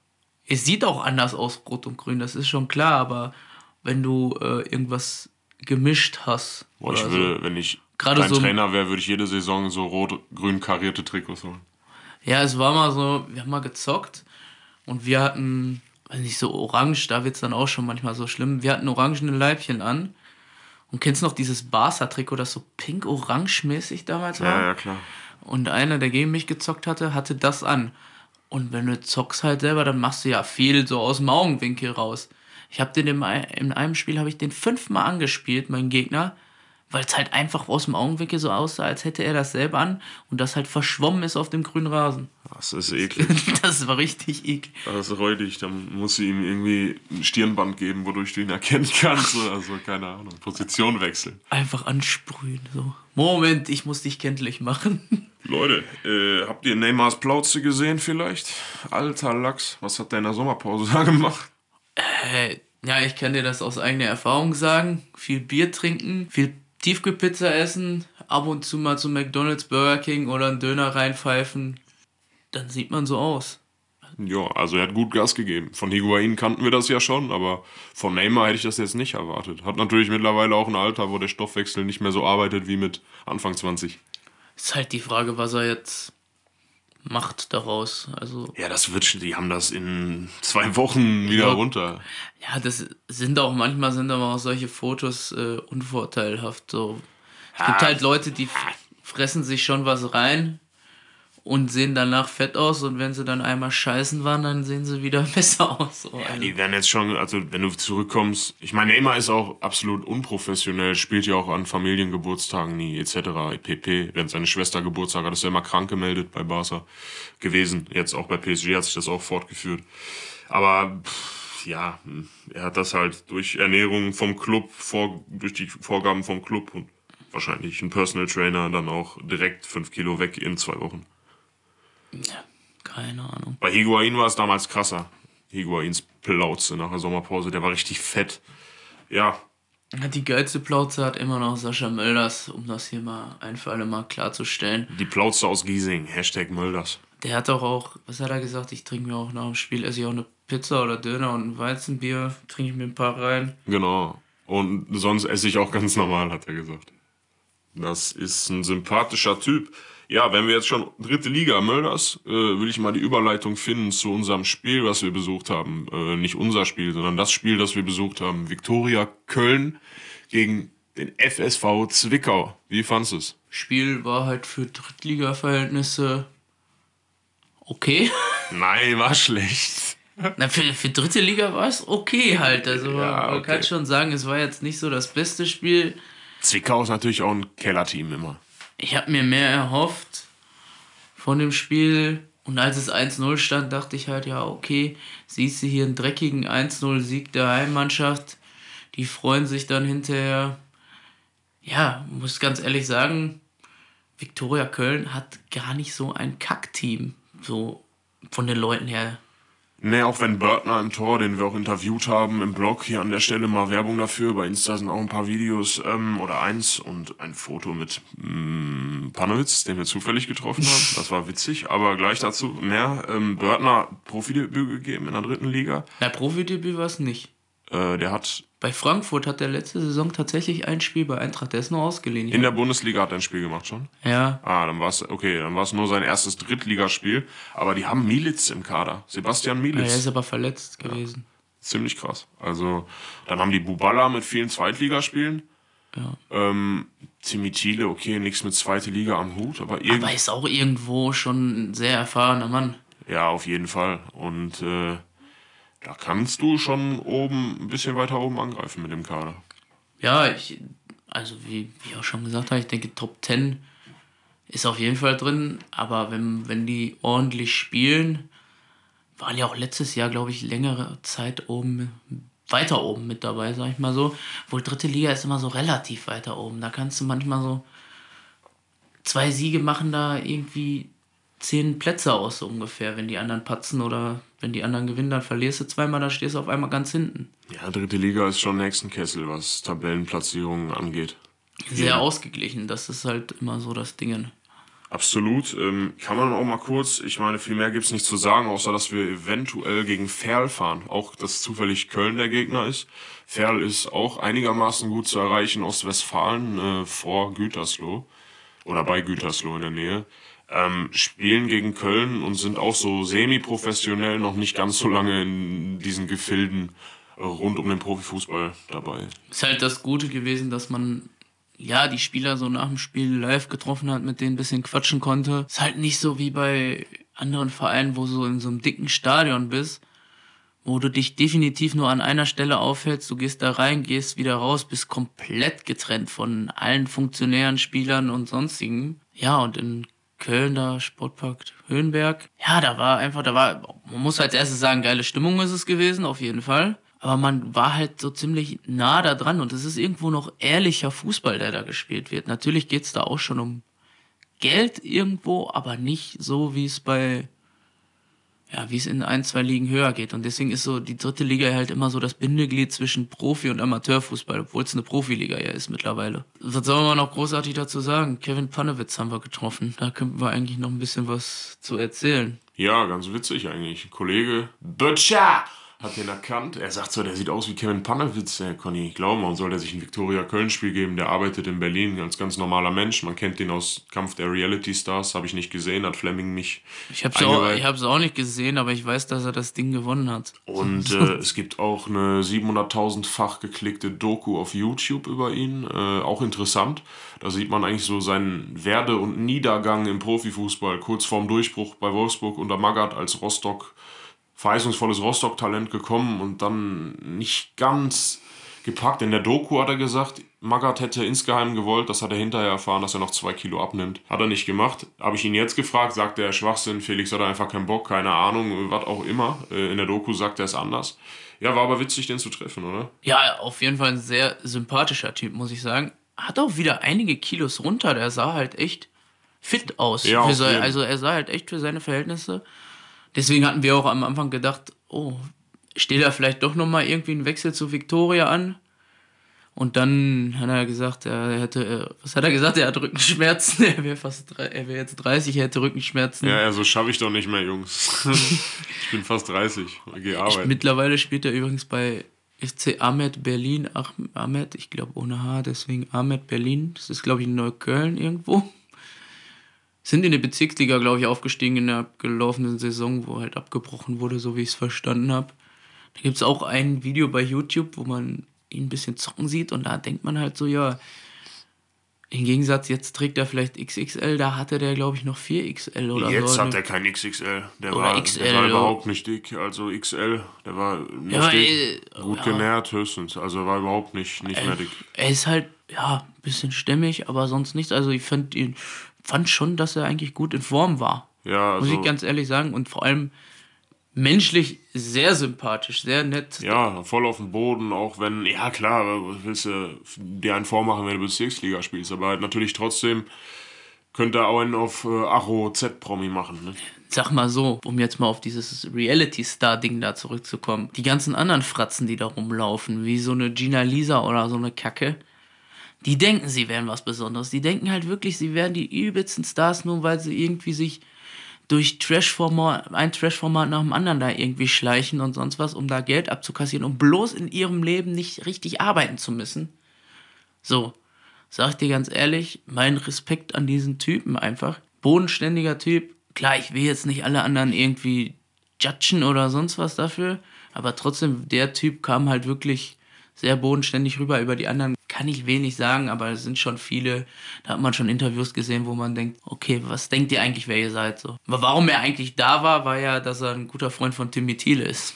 Es sieht auch anders aus, rot und grün, das ist schon klar, aber wenn du äh, irgendwas gemischt hast. Boah, ich würde, wenn ich Gerade so- Trainer wäre, würde ich jede Saison so rot-grün karierte Trikots holen. Ja, es war mal so, wir haben mal gezockt und wir hatten, weiß nicht, so orange, da wird es dann auch schon manchmal so schlimm. Wir hatten orangene Leibchen an. Und kennst du noch dieses Barca-Trikot, das so pink-orange-mäßig damals war? Ja, ja, klar. Und einer, der gegen mich gezockt hatte, hatte das an. Und wenn du zockst halt selber, dann machst du ja viel so aus dem Augenwinkel raus. Ich habe den im, in einem Spiel habe ich den fünfmal angespielt, meinen Gegner, weil es halt einfach aus dem Augenwinkel so aussah, als hätte er das selber an und das halt verschwommen ist auf dem grünen Rasen. Das ist eklig. Das war richtig eklig. Das ist räudig. Dann muss sie ihm irgendwie ein Stirnband geben, wodurch du ihn erkennen kannst. Also, keine Ahnung. Position wechseln. Einfach ansprühen. So. Moment, ich muss dich kenntlich machen. Leute, äh, habt ihr Neymars Plauze gesehen vielleicht? Alter Lachs, was hat der in der Sommerpause da gemacht? Äh, ja, ich kann dir das aus eigener Erfahrung sagen. Viel Bier trinken, viel Tiefkühlpizza essen, ab und zu mal zu McDonalds, Burger King oder einen Döner reinpfeifen. Dann sieht man so aus. Ja, also er hat gut Gas gegeben. Von Higuain kannten wir das ja schon, aber von Neymar hätte ich das jetzt nicht erwartet. Hat natürlich mittlerweile auch ein Alter, wo der Stoffwechsel nicht mehr so arbeitet wie mit Anfang 20. Ist halt die Frage, was er jetzt macht daraus. Also, Ja, das wird die haben das in zwei Wochen wieder Ja. runter. ja, das sind auch manchmal sind aber auch solche Fotos äh, unvorteilhaft. So. Es gibt halt Leute, die fressen sich schon was rein und sehen danach fett aus und wenn sie dann einmal scheißen waren, dann sehen sie wieder besser aus. So. Ja, Also, die werden jetzt schon, also wenn du zurückkommst, ich meine, Neymar ist auch absolut unprofessionell, spielt ja auch an Familiengeburtstagen nie, etc., pp. Während seine Schwester Geburtstag hat, ist er immer krank gemeldet bei Barca gewesen. Jetzt auch bei PSG hat sich das auch fortgeführt. Aber pff, ja, hm, er hat das halt durch Ernährung vom Club, vor, durch die Vorgaben vom Club und wahrscheinlich ein Personal Trainer dann auch direkt fünf Kilo weg in zwei Wochen. Ja, keine Ahnung. Bei Higuain war es damals krasser. Higuains Plauze nach der Sommerpause, der war richtig fett. Ja, Die geilste Plauze hat immer noch Sascha Mölders, um das hier mal ein für alle Mal klarzustellen. die Plauze aus Giesing, Hashtag Mölders. Der hat doch auch, was hat er gesagt? Ich trinke mir auch nach dem Spiel, esse ich auch eine Pizza oder Döner und ein Weizenbier, trinke ich mir ein paar rein. Genau. Und sonst esse ich auch ganz normal, hat er gesagt. Das ist ein sympathischer Typ. Ja, wenn wir jetzt schon dritte Liga Mölders, äh, will ich mal die Überleitung finden zu unserem Spiel, was wir besucht haben. Äh, nicht unser Spiel, sondern das Spiel, das wir besucht haben. Viktoria Köln gegen den FSV Zwickau. Wie fandest du es? Spiel war halt für Drittliga-Verhältnisse okay. Nein, war schlecht. Na, für, für dritte Liga war es okay halt. Also Ja, man okay. kann schon sagen, es war jetzt nicht so das beste Spiel. Zwickau ist natürlich auch ein Kellerteam immer. Ich habe mir mehr erhofft von dem Spiel. Und als es 1-0 stand, dachte ich halt, ja, okay, siehst du hier einen dreckigen 1-0-Sieg der Heimmannschaft. Die freuen sich dann hinterher. Ja, muss ganz ehrlich sagen, Viktoria Köln hat gar nicht so ein Kackteam. So von den Leuten her. Nee, auch wenn Börtner im Tor, den wir auch interviewt haben im Blog, hier an der Stelle mal Werbung dafür. Bei Insta sind auch ein paar Videos ähm, oder eins und ein Foto mit mm, Panowitz, den wir zufällig getroffen haben. Das war witzig, aber gleich dazu mehr. Ähm, Börtner Profidebüt gegeben in der dritten Liga. Na, Profidebüt war es nicht. Äh, der hat Bei Frankfurt hat der letzte Saison tatsächlich ein Spiel bei Eintracht, der ist nur ausgeliehen. in der Bundesliga hat er ein Spiel gemacht schon. ja, Ah, dann war es okay, dann war es nur sein erstes Drittligaspiel. Aber die haben Militz im Kader. Sebastian er Militz. ist aber verletzt gewesen. Ziemlich krass. Also, dann haben die Bubala mit vielen Zweitligaspielen. Ja. Ähm, Timmy Thiele, okay, nichts mit zweite Liga am Hut, aber irgendwie. Aber ist auch irgendwo schon ein sehr erfahrener Mann. Ja, auf jeden Fall. Und äh, da kannst du schon oben, ein bisschen weiter oben angreifen mit dem Kader. Ja, ich, also wie, wie auch schon gesagt habe, ich denke Top 10 ist auf jeden Fall drin, aber wenn, wenn die ordentlich spielen, waren ja auch letztes Jahr, glaube ich, längere Zeit oben, weiter oben mit dabei, sag ich mal so. Wohl dritte Liga ist immer so relativ weiter oben. Da kannst du manchmal so zwei Siege machen da irgendwie zehn Plätze aus, so ungefähr, wenn die anderen patzen oder wenn die anderen gewinnen, dann verlierst du zweimal, dann stehst du auf einmal ganz hinten. Ja, dritte Liga ist schon Hexenkessel, was Tabellenplatzierungen angeht. Sehr Ja. ausgeglichen, das ist halt immer so das Ding. Absolut. Ähm, kann man auch mal kurz, ich meine, viel mehr gibt's nicht zu sagen, außer dass wir eventuell gegen Ferl fahren. Auch, dass zufällig Köln der Gegner ist. Ferl ist auch einigermaßen gut zu erreichen, Ostwestfalen äh, vor Gütersloh oder bei Gütersloh in der Nähe. Ähm, spielen gegen Köln und sind auch so semi-professionell noch nicht ganz so lange in diesen Gefilden rund um den Profifußball dabei. Ist halt das Gute gewesen, dass man ja die Spieler so nach dem Spiel live getroffen hat, mit denen ein bisschen quatschen konnte. Ist halt nicht so wie bei anderen Vereinen, wo du so in so einem dicken Stadion bist, wo du dich definitiv nur an einer Stelle aufhältst. Du gehst da rein, gehst wieder raus, bist komplett getrennt von allen Funktionären, Spielern und sonstigen. Ja, und in Köln, da Sportpark Höhenberg. Ja, da war einfach, da war, man muss als erstes sagen, geile Stimmung ist es gewesen, auf jeden Fall. Aber man war halt so ziemlich nah da dran und es ist irgendwo noch ehrlicher Fußball, der da gespielt wird. Natürlich geht's da auch schon um Geld irgendwo, aber nicht so, wie es bei, ja, wie es in ein, zwei Ligen höher geht. Und deswegen ist so die dritte Liga halt immer so das Bindeglied zwischen Profi- und Amateurfußball, obwohl es eine Profiliga ja ist mittlerweile. Was soll man noch großartig dazu sagen? Kevin Panewitz haben wir getroffen. Da könnten wir eigentlich noch ein bisschen was zu erzählen. Ja, ganz witzig eigentlich. Kollege Böttcher hat den erkannt. Er sagt so, der sieht aus wie Kevin Panewitz, der Conny. Glauben, warum soll der sich ein Viktoria Köln-Spiel geben? Der arbeitet in Berlin, als ganz normaler Mensch. Man kennt den aus Kampf der Reality Stars, habe ich nicht gesehen, hat Fleming mich Ich habe es auch, ich auch nicht gesehen, aber ich weiß, dass er das Ding gewonnen hat. Und äh, es gibt auch eine 700.000-fach geklickte Doku auf YouTube über ihn. Äh, auch interessant. Da sieht man eigentlich so seinen Werde- und Niedergang im Profifußball. Kurz vorm Durchbruch bei Wolfsburg unter Magath als Rostock, verheißungsvolles Rostock-Talent gekommen und dann nicht ganz gepackt. In der Doku hat er gesagt, Magath hätte insgeheim gewollt, das hat er hinterher erfahren, dass er noch zwei Kilo abnimmt. Hat er nicht gemacht. Habe ich ihn jetzt gefragt, sagt er Schwachsinn, Felix hat einfach keinen Bock, keine Ahnung, was auch immer. Äh, In der Doku sagt er es anders. Ja, war aber witzig, den zu treffen, oder? Ja, auf jeden Fall ein sehr sympathischer Typ, muss ich sagen. Hat auch wieder einige Kilos runter. Der sah halt echt fit aus. Ja, sein, also er sah halt echt für seine Verhältnisse. Deswegen hatten wir auch am Anfang gedacht, oh, steht da vielleicht doch nochmal irgendwie ein Wechsel zu Victoria an? Und dann hat er gesagt, er hätte, äh, was hat er gesagt? Er hat Rückenschmerzen. Er wäre fast, er wäre jetzt 30, er hätte Rückenschmerzen. Ja, ja, so schaffe ich doch nicht mehr, Jungs. ich bin fast 30, gehe arbeiten. Mittlerweile spielt er übrigens bei FC Ahmed Berlin. Ach, Ahmed, ich glaube ohne H, deswegen Ahmed Berlin. Das ist, glaube ich, in Neukölln irgendwo. Sind in die Bezirksliga, glaube ich, aufgestiegen in der abgelaufenen Saison, wo halt abgebrochen wurde, so wie ich es verstanden habe. Da gibt es auch ein Video bei YouTube, wo man ihn ein bisschen zocken sieht und da denkt man halt so, ja, im Gegensatz, jetzt trägt er vielleicht XXL, da hatte der, glaube ich, noch 4XL oder Jetzt so. hat er kein XXL. Der war, XL, der war überhaupt nicht dick. Also XL, der war nur Ja, dick, äh, gut ja. genährt höchstens. Also er war überhaupt nicht, nicht mehr dick. Er ist halt, ja, ein bisschen stämmig, aber sonst nichts. Also ich fand ihn, fand schon, dass er eigentlich gut in Form war. Ja, Muss also, ich ganz ehrlich sagen. Und vor allem menschlich sehr sympathisch, sehr nett. ja, voll auf dem Boden, auch wenn, ja klar, willst du dir einen vormachen, wenn du Bezirksliga spielst, aber halt natürlich trotzdem könnte auch einen auf äh, Acho Z-Promi machen. Ne? Sag mal so, um jetzt mal auf dieses Reality-Star-Ding da zurückzukommen. Die ganzen anderen Fratzen, die da rumlaufen, wie so eine Gina Lisa oder so eine Kacke, die denken, sie wären was Besonderes. Die denken halt wirklich, sie wären die übelsten Stars, nur weil sie irgendwie sich durch Trash-Format, ein Trash-Format nach dem anderen da irgendwie schleichen und sonst was, um da Geld abzukassieren, um bloß in ihrem Leben nicht richtig arbeiten zu müssen. So, sag ich dir ganz ehrlich, mein Respekt an diesen Typen einfach. Bodenständiger Typ. Klar, ich will jetzt nicht alle anderen irgendwie judgen oder sonst was dafür, aber trotzdem, der Typ kam halt wirklich sehr bodenständig rüber. Über die anderen kann ich wenig sagen, aber es sind schon viele, da hat man schon Interviews gesehen, wo man denkt, okay, was denkt ihr eigentlich, wer ihr seid? So. Aber warum er eigentlich da war, war ja, dass er ein guter Freund von Timmy Thiele ist.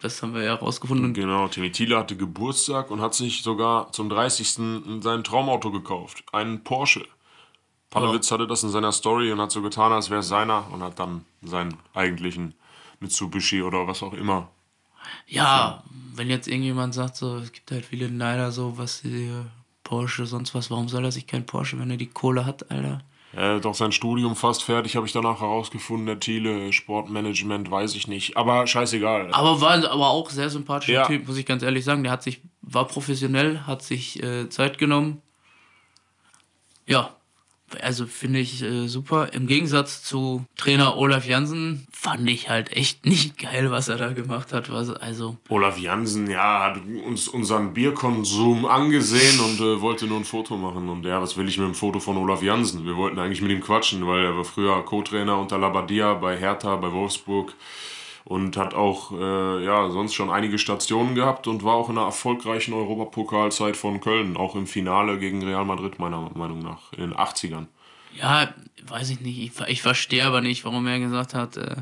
Das haben wir ja rausgefunden. Genau, Timmy Thiele hatte Geburtstag und hat sich sogar zum 30. sein Traumauto gekauft. Einen Porsche. Panowitz hatte das in seiner Story und hat so getan, als wäre es seiner und hat dann seinen eigentlichen Mitsubishi oder was auch immer. Ja, wenn jetzt irgendjemand sagt, so, es gibt halt viele Neider, so, was die Porsche, sonst was, warum soll er sich kein Porsche, wenn er die Kohle hat, Alter? Er hat auch sein Studium fast fertig, habe ich danach herausgefunden. Der Thiele, Sportmanagement, weiß ich nicht. Aber scheißegal. Aber war aber auch sehr sympathischer ja. Typ, muss ich ganz ehrlich sagen. Der hat sich, war professionell, hat sich äh, Zeit genommen. Ja, also finde ich äh, super. Im Gegensatz zu Trainer Olaf Jansen fand ich halt echt nicht geil, was er da gemacht hat. Was, also Olaf Jansen, ja, hat uns unseren Bierkonsum angesehen und äh, wollte nur ein Foto machen. Und ja, was will ich mit dem Foto von Olaf Jansen? Wir wollten eigentlich mit ihm quatschen, weil er war früher Co-Trainer unter Labadia bei Hertha, bei Wolfsburg und hat auch äh, ja, sonst schon einige Stationen gehabt und war auch in einer erfolgreichen Europapokalzeit von Köln, auch im Finale gegen Real Madrid, meiner Meinung nach, in den 80ern. Ja, weiß ich nicht. Ich, ich verstehe aber nicht, warum er gesagt hat, äh,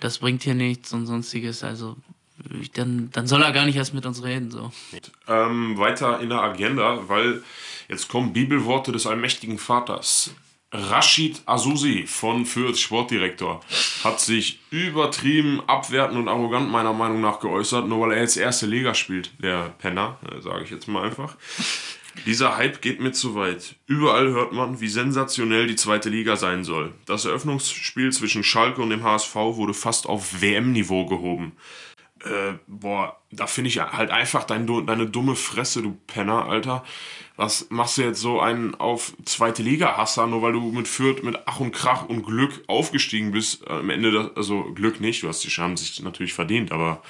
das bringt hier nichts und sonstiges. Also dann, dann soll er gar nicht erst mit uns reden. So. Ähm, weiter in der Agenda, weil jetzt kommen Bibelworte des allmächtigen Vaters. Rashid Azusi von Fürth, Sportdirektor, hat sich übertrieben abwertend und arrogant meiner Meinung nach geäußert, nur weil er jetzt erste Liga spielt, der Penner, äh, sage ich jetzt mal einfach. Dieser Hype geht mir zu weit. Überall hört man, wie sensationell die zweite Liga sein soll. Das Eröffnungsspiel zwischen Schalke und dem HSV wurde fast auf WM-Niveau gehoben. Äh, boah, da finde ich halt einfach dein, deine dumme Fresse, du Penner, Alter was machst du jetzt so einen auf zweite Liga Hasser, nur weil du mit Fürth mit Ach und Krach und Glück aufgestiegen bist? Am Ende, das, also Glück nicht, du hast die Scham sich natürlich verdient, aber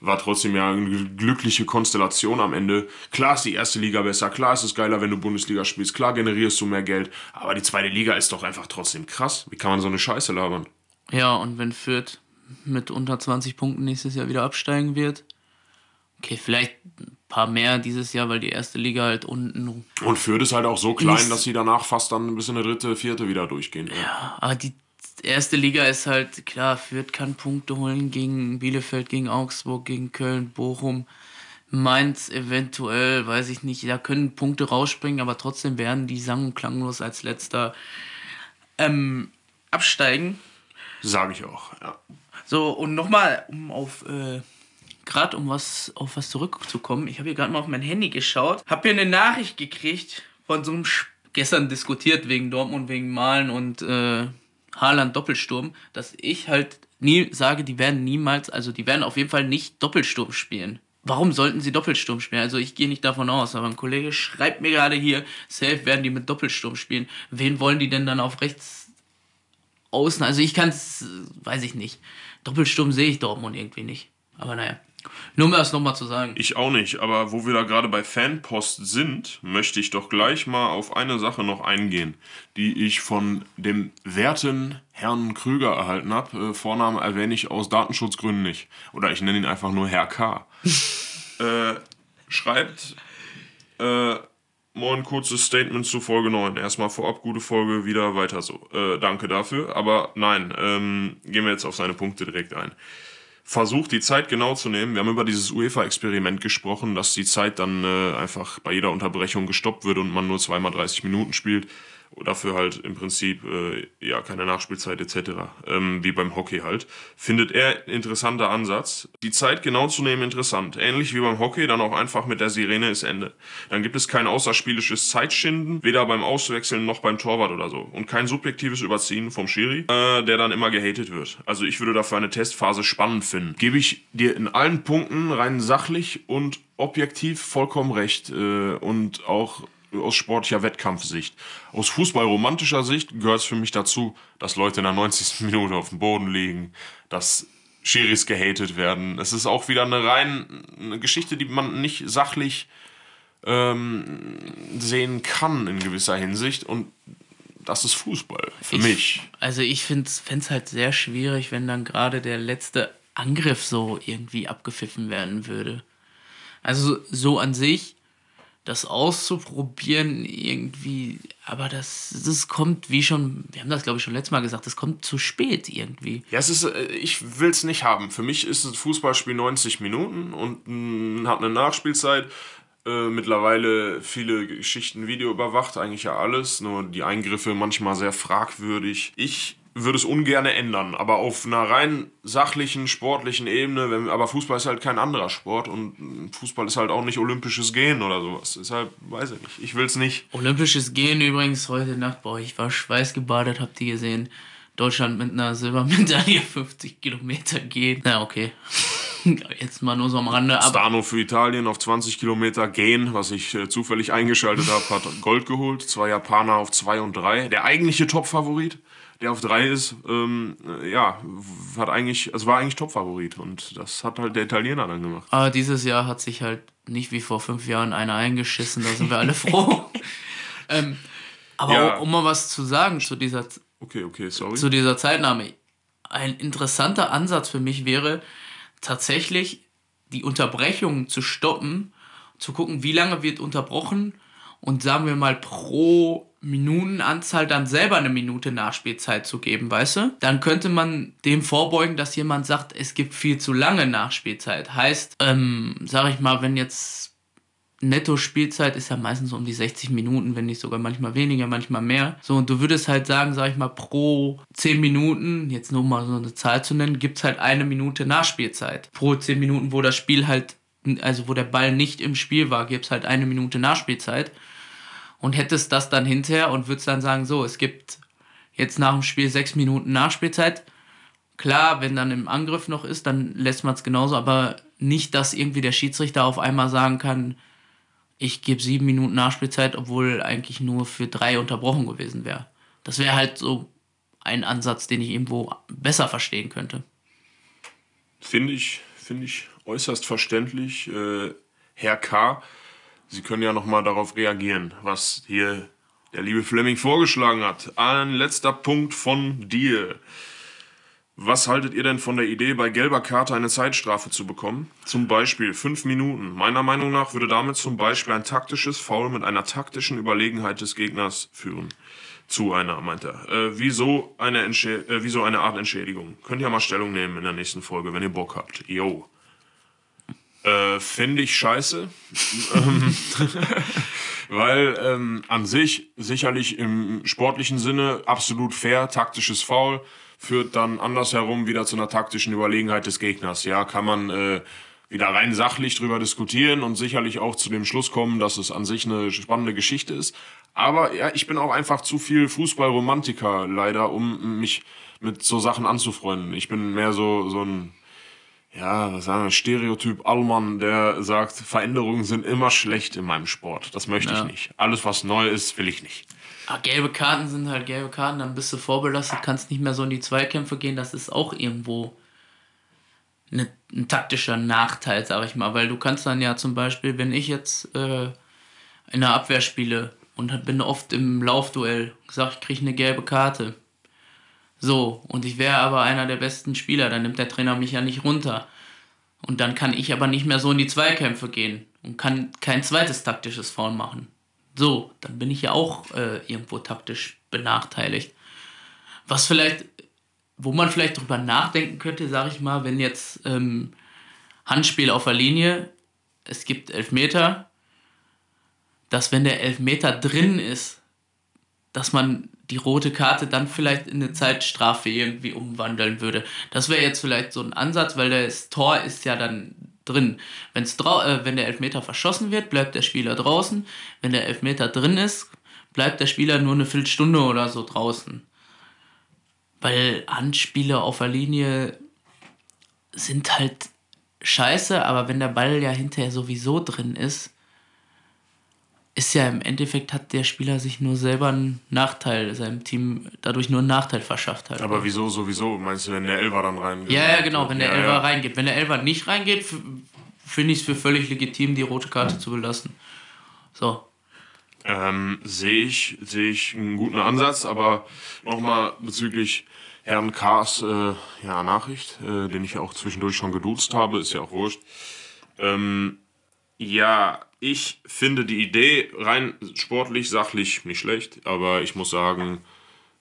war trotzdem ja eine glückliche Konstellation am Ende. Klar ist die erste Liga besser, klar ist es geiler, wenn du Bundesliga spielst, klar generierst du mehr Geld, aber die zweite Liga ist doch einfach trotzdem krass. Wie kann man so eine Scheiße labern? Ja, und wenn Fürth mit unter 20 Punkten nächstes Jahr wieder absteigen wird, okay, vielleicht paar mehr dieses Jahr, weil die erste Liga halt unten. Und Fürth ist halt auch so klein, dass sie danach fast dann bis in eine dritte, vierte wieder durchgehen. Ja, ja aber die erste Liga ist halt, klar, Fürth kann Punkte holen gegen Bielefeld, gegen Augsburg, gegen Köln, Bochum. Mainz eventuell, weiß ich nicht, da können Punkte rausspringen, aber trotzdem werden die sang- und klanglos als letzter ähm, absteigen. Sage ich auch, ja. So, und nochmal, um auf äh, gerade um was auf was zurückzukommen, ich habe hier gerade mal auf mein Handy geschaut, habe hier eine Nachricht gekriegt von so einem Sch gestern diskutiert wegen Dortmund, wegen Malen und äh, Haaland Doppelsturm, dass ich halt nie sage, die werden niemals, also die werden auf jeden Fall nicht Doppelsturm spielen. Warum sollten sie Doppelsturm spielen? Also ich gehe nicht davon aus, aber ein Kollege schreibt mir gerade hier, safe werden die mit Doppelsturm spielen. Wen wollen die denn dann auf rechts außen? Also ich kann es, weiß ich nicht. Doppelsturm sehe ich Dortmund irgendwie nicht. Aber naja. Nur um das nochmal zu sagen. Ich auch nicht, aber wo wir da gerade bei Fanpost sind, möchte ich doch gleich mal auf eine Sache noch eingehen, die ich von dem werten Herrn Krüger erhalten habe. Äh, Vornamen erwähne ich aus Datenschutzgründen nicht. Oder ich nenne ihn einfach nur Herr K. äh, schreibt, äh, Moin, kurzes Statement zu Folge 9. Erstmal vorab, gute Folge, wieder weiter so. Äh, danke dafür. Aber nein, ähm, gehen wir jetzt auf seine Punkte direkt ein versucht, die Zeit genau zu nehmen. Wir haben über dieses UEFA-Experiment gesprochen, dass die Zeit dann äh, einfach bei jeder Unterbrechung gestoppt wird und man nur zweimal 30 Minuten spielt. Dafür halt im Prinzip äh, ja keine Nachspielzeit etc. Ähm, wie beim Hockey halt. Findet er interessanter Ansatz. Die Zeit genau zu nehmen interessant. Ähnlich wie beim Hockey, dann auch einfach mit der Sirene ist Ende. Dann gibt es kein außerspielisches Zeitschinden, weder beim Auswechseln noch beim Torwart oder so. Und kein subjektives Überziehen vom Schiri, äh, der dann immer gehatet wird. Also ich würde dafür eine Testphase spannend finden. Gebe ich dir in allen Punkten rein sachlich und objektiv vollkommen recht äh, und auch aus sportlicher Wettkampfsicht. Aus fußballromantischer Sicht gehört es für mich dazu, dass Leute in der 90. Minute auf dem Boden liegen, dass Schiris gehatet werden. Es ist auch wieder eine rein eine Geschichte, die man nicht sachlich ähm, sehen kann in gewisser Hinsicht und das ist Fußball für ich, mich. Also ich finde es halt sehr schwierig, wenn dann gerade der letzte Angriff so irgendwie abgepfiffen werden würde. Also so an sich das auszuprobieren irgendwie, aber das, das kommt, wie schon, wir haben das glaube ich schon letztes Mal gesagt, das kommt zu spät irgendwie. Ja, es ist, äh, ich will es nicht haben. Für mich ist ein Fußballspiel 90 Minuten und mh, hat eine Nachspielzeit. Äh, mittlerweile viele Geschichten Video überwacht, eigentlich ja alles, nur die Eingriffe manchmal sehr fragwürdig. Ich würde es ungern ändern, aber auf einer rein sachlichen, sportlichen Ebene, wenn, aber Fußball ist halt kein anderer Sport und Fußball ist halt auch nicht olympisches Gehen oder sowas. Deshalb weiß ich nicht. Ich will es nicht. Olympisches Gehen übrigens heute Nacht, boah, ich war schweißgebadet, habt ihr gesehen. Deutschland mit einer Silbermedaille 50 Kilometer gehen. Na, okay. Jetzt mal nur so am Rande. Stano für Italien auf 20 Kilometer gehen, was ich äh, zufällig eingeschaltet habe, hat Gold geholt. Zwei Japaner auf 2 und 3. Der eigentliche Top-Favorit der auf drei ist, ähm, ja, hat eigentlich, es war eigentlich Topfavorit und das hat halt der Italiener dann gemacht. Aber dieses Jahr hat sich halt nicht wie vor fünf Jahren einer eingeschissen, da sind wir alle froh. ähm, aber ja. um mal was zu sagen zu dieser, okay, okay, sorry. zu dieser Zeitnahme. Ein interessanter Ansatz für mich wäre tatsächlich die Unterbrechung zu stoppen, zu gucken, wie lange wird unterbrochen und sagen wir mal pro Minutenanzahl dann selber eine Minute Nachspielzeit zu geben, weißt du? Dann könnte man dem vorbeugen, dass jemand sagt, es gibt viel zu lange Nachspielzeit. Heißt, ähm, sag ich mal, wenn jetzt Netto-Spielzeit ist ja meistens um die 60 Minuten, wenn nicht sogar manchmal weniger, manchmal mehr. So, und du würdest halt sagen, sag ich mal, pro 10 Minuten, jetzt nur mal so eine Zahl zu nennen, gibt es halt eine Minute Nachspielzeit. Pro 10 Minuten, wo das Spiel halt, also wo der Ball nicht im Spiel war, gibt es halt eine Minute Nachspielzeit und hättest das dann hinterher und würdest dann sagen, so, es gibt jetzt nach dem Spiel sechs Minuten Nachspielzeit. Klar, wenn dann im Angriff noch ist, dann lässt man es genauso, aber nicht, dass irgendwie der Schiedsrichter auf einmal sagen kann, ich gebe sieben Minuten Nachspielzeit, obwohl eigentlich nur für drei unterbrochen gewesen wäre. Das wäre halt so ein Ansatz, den ich irgendwo besser verstehen könnte. Finde ich, finde ich äußerst verständlich. Äh, Herr K. Sie können ja nochmal darauf reagieren, was hier der liebe Fleming vorgeschlagen hat. Ein letzter Punkt von dir. Was haltet ihr denn von der Idee, bei gelber Karte eine Zeitstrafe zu bekommen? Zum Beispiel fünf Minuten. Meiner Meinung nach würde damit zum Beispiel ein taktisches Foul mit einer taktischen Überlegenheit des Gegners führen. Zu einer, meint er. Äh, wieso, eine äh, wieso eine Art Entschädigung? Könnt ihr mal Stellung nehmen in der nächsten Folge, wenn ihr Bock habt. Yo. Äh, Finde ich scheiße. Ähm, weil ähm, an sich sicherlich im sportlichen Sinne absolut fair, taktisches Foul führt dann andersherum wieder zu einer taktischen Überlegenheit des Gegners. Ja, kann man äh, wieder rein sachlich drüber diskutieren und sicherlich auch zu dem Schluss kommen, dass es an sich eine spannende Geschichte ist. Aber ja, ich bin auch einfach zu viel Fußballromantiker leider, um mich mit so Sachen anzufreunden. Ich bin mehr so so ein ja, was sagen wir, Stereotyp Allmann, der sagt, Veränderungen sind immer schlecht in meinem Sport. Das möchte ja. ich nicht. Alles, was neu ist, will ich nicht. Ach, gelbe Karten sind halt gelbe Karten, dann bist du vorbelastet, kannst nicht mehr so in die Zweikämpfe gehen. Das ist auch irgendwo eine, ein taktischer Nachteil, sag ich mal. Weil du kannst dann ja zum Beispiel, wenn ich jetzt äh, in der Abwehr spiele und bin oft im Laufduell, gesagt, ich kriege eine gelbe Karte so, und ich wäre aber einer der besten Spieler, dann nimmt der Trainer mich ja nicht runter. Und dann kann ich aber nicht mehr so in die Zweikämpfe gehen und kann kein zweites taktisches Foul machen. So, dann bin ich ja auch äh, irgendwo taktisch benachteiligt. Was vielleicht, wo man vielleicht drüber nachdenken könnte, sage ich mal, wenn jetzt ähm, Handspiel auf der Linie, es gibt Elfmeter, dass wenn der Elfmeter drin ist, dass man die rote Karte dann vielleicht in eine Zeitstrafe irgendwie umwandeln würde. Das wäre jetzt vielleicht so ein Ansatz, weil das Tor ist ja dann drin. Wenn's äh, wenn der Elfmeter verschossen wird, bleibt der Spieler draußen. Wenn der Elfmeter drin ist, bleibt der Spieler nur eine Viertelstunde oder so draußen. Weil Handspiele auf der Linie sind halt scheiße, aber wenn der Ball ja hinterher sowieso drin ist, ist ja im Endeffekt hat der Spieler sich nur selber einen Nachteil, seinem Team dadurch nur einen Nachteil verschafft halt. Aber wieso sowieso? Meinst du, wenn der Elfer dann reingeht? Ja, ja, genau, wenn der ja, Elfer ja. reingeht. Wenn der Elfer nicht reingeht, finde ich es für völlig legitim, die rote Karte zu belassen. So. Ähm, sehe ich, sehe ich einen guten Ansatz, aber nochmal bezüglich Herrn Kars äh, ja, Nachricht, äh, den ich ja auch zwischendurch schon geduzt habe, ist ja auch wurscht. Ähm, ja, ich finde die Idee rein sportlich, sachlich nicht schlecht, aber ich muss sagen,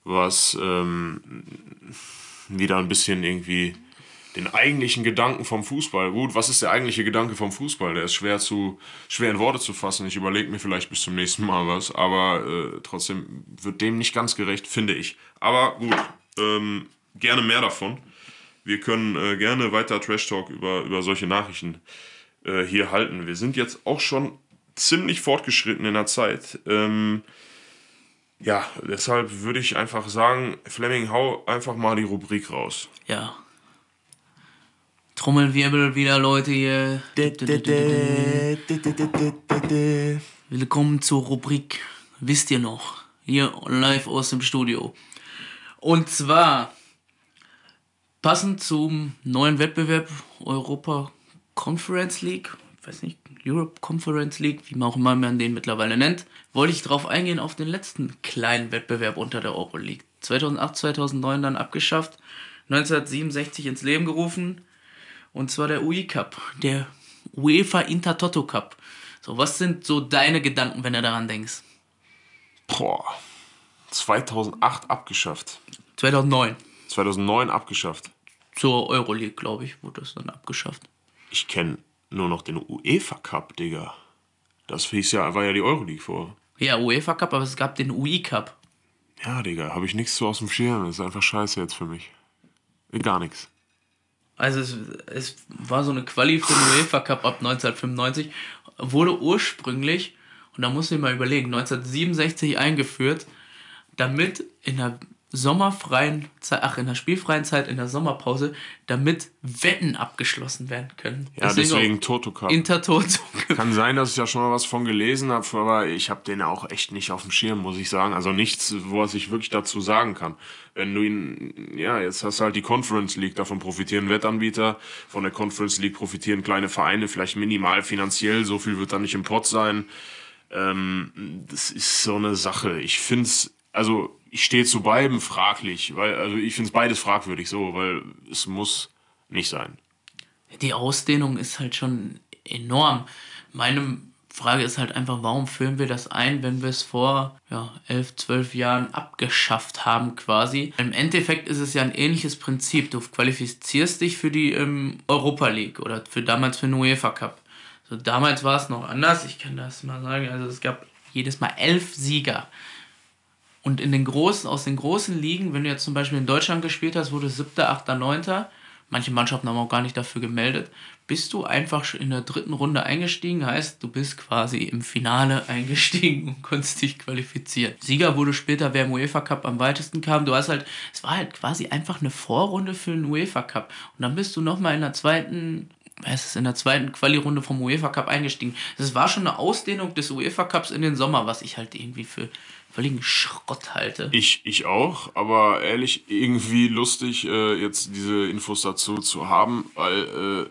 was ähm, wieder ein bisschen irgendwie den eigentlichen Gedanken vom Fußball. Gut, was ist der eigentliche Gedanke vom Fußball? Der ist schwer zu schwer in Worte zu fassen. Ich überlege mir vielleicht bis zum nächsten Mal was, aber äh, trotzdem wird dem nicht ganz gerecht, finde ich. Aber gut, ähm, gerne mehr davon. Wir können äh, gerne weiter Trash Talk über, über solche Nachrichten äh, hier halten. Wir sind jetzt auch schon ziemlich fortgeschritten in der Zeit. Ähm, ja, deshalb würde ich einfach sagen, Fleming, hau einfach mal die Rubrik raus. Ja. Trommelwirbel wieder, Leute hier. Willkommen zur Rubrik. Wisst ihr noch? Hier live aus dem Studio. Und zwar passend zum neuen Wettbewerb Europa Conference League, ich weiß nicht, Europe Conference League, wie man auch immer man den mittlerweile nennt, wollte ich darauf eingehen auf den letzten kleinen Wettbewerb unter der Euroleague. 2008, 2009 dann abgeschafft, 1967 ins Leben gerufen und zwar der UI Cup, der UEFA Intertoto Cup. So, was sind so deine Gedanken, wenn du daran denkst? Boah, 2008 abgeschafft. 2009. 2009 abgeschafft. Zur Euroleague, glaube ich, wurde das dann abgeschafft. Ich kenne nur noch den UEFA Cup, Digga. Das hieß ja, war ja die Euroleague vor. Ja, UEFA Cup, aber es gab den UI Cup. Ja, Digga, habe ich nichts so aus dem Schirm. Das ist einfach scheiße jetzt für mich. Gar nichts. Also es, es war so eine Quali für den UEFA Cup ab 1995. Wurde ursprünglich, und da muss ich mal überlegen, 1967 eingeführt, damit in der sommerfreien Zeit, ach, in der spielfreien Zeit, in der Sommerpause, damit Wetten abgeschlossen werden können. Ja, deswegen, deswegen Toto Cup. Intertoto. Kann sein, dass ich ja schon mal was von gelesen habe, aber ich habe den auch echt nicht auf dem Schirm, muss ich sagen. Also nichts, was ich wirklich dazu sagen kann. Wenn du ihn, ja, jetzt hast du halt die Conference League, davon profitieren Wettanbieter, von der Conference League profitieren kleine Vereine, vielleicht minimal finanziell, so viel wird dann nicht im Pot sein. Ähm, das ist so eine Sache. Ich finde es, also ich stehe zu beiden fraglich, weil also ich finde es beides fragwürdig so, weil es muss nicht sein. Die Ausdehnung ist halt schon enorm. Meine Frage ist halt einfach, warum führen wir das ein, wenn wir es vor ja, elf, zwölf Jahren abgeschafft haben quasi. Im Endeffekt ist es ja ein ähnliches Prinzip. Du qualifizierst dich für die ähm, Europa League oder für damals für den UEFA Cup. So, damals war es noch anders, ich kann das mal sagen. Also es gab jedes Mal elf Sieger. Und in den großen, aus den großen Ligen, wenn du jetzt zum Beispiel in Deutschland gespielt hast, wurde siebter, achter, neunter, manche Mannschaften haben auch gar nicht dafür gemeldet, bist du einfach in der dritten Runde eingestiegen, heißt, du bist quasi im Finale eingestiegen und konntest dich qualifizieren. Sieger wurde später, wer im UEFA Cup am weitesten kam. Du hast halt, es war halt quasi einfach eine Vorrunde für den UEFA Cup. Und dann bist du nochmal in der zweiten es ist in der zweiten Quali-Runde vom UEFA Cup eingestiegen. Das war schon eine Ausdehnung des UEFA Cups in den Sommer, was ich halt irgendwie für völligen Schrott halte. Ich, ich auch, aber ehrlich, irgendwie lustig, äh, jetzt diese Infos dazu zu haben, weil äh,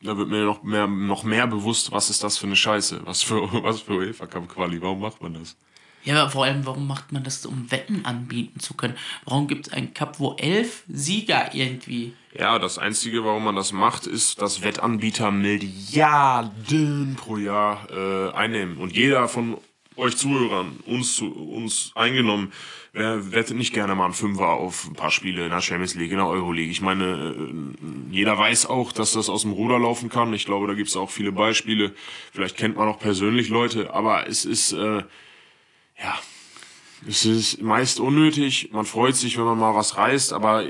da wird mir noch mehr, noch mehr bewusst, was ist das für eine Scheiße, was für, was für UEFA Cup Quali, warum macht man das? Ja, aber vor allem, warum macht man das, um Wetten anbieten zu können? Warum gibt es einen Cup, wo elf Sieger irgendwie. Ja, das Einzige, warum man das macht, ist, dass Wettanbieter Milliarden pro Jahr äh, einnehmen. Und jeder von euch Zuhörern, uns, uns eingenommen, wer wettet nicht gerne mal ein Fünfer auf ein paar Spiele in der Champions League, in der Euroleague. Ich meine, äh, jeder weiß auch, dass das aus dem Ruder laufen kann. Ich glaube, da gibt es auch viele Beispiele. Vielleicht kennt man auch persönlich Leute, aber es ist, äh, ja, Es ist meist unnötig. Man freut sich, wenn man mal was reißt, aber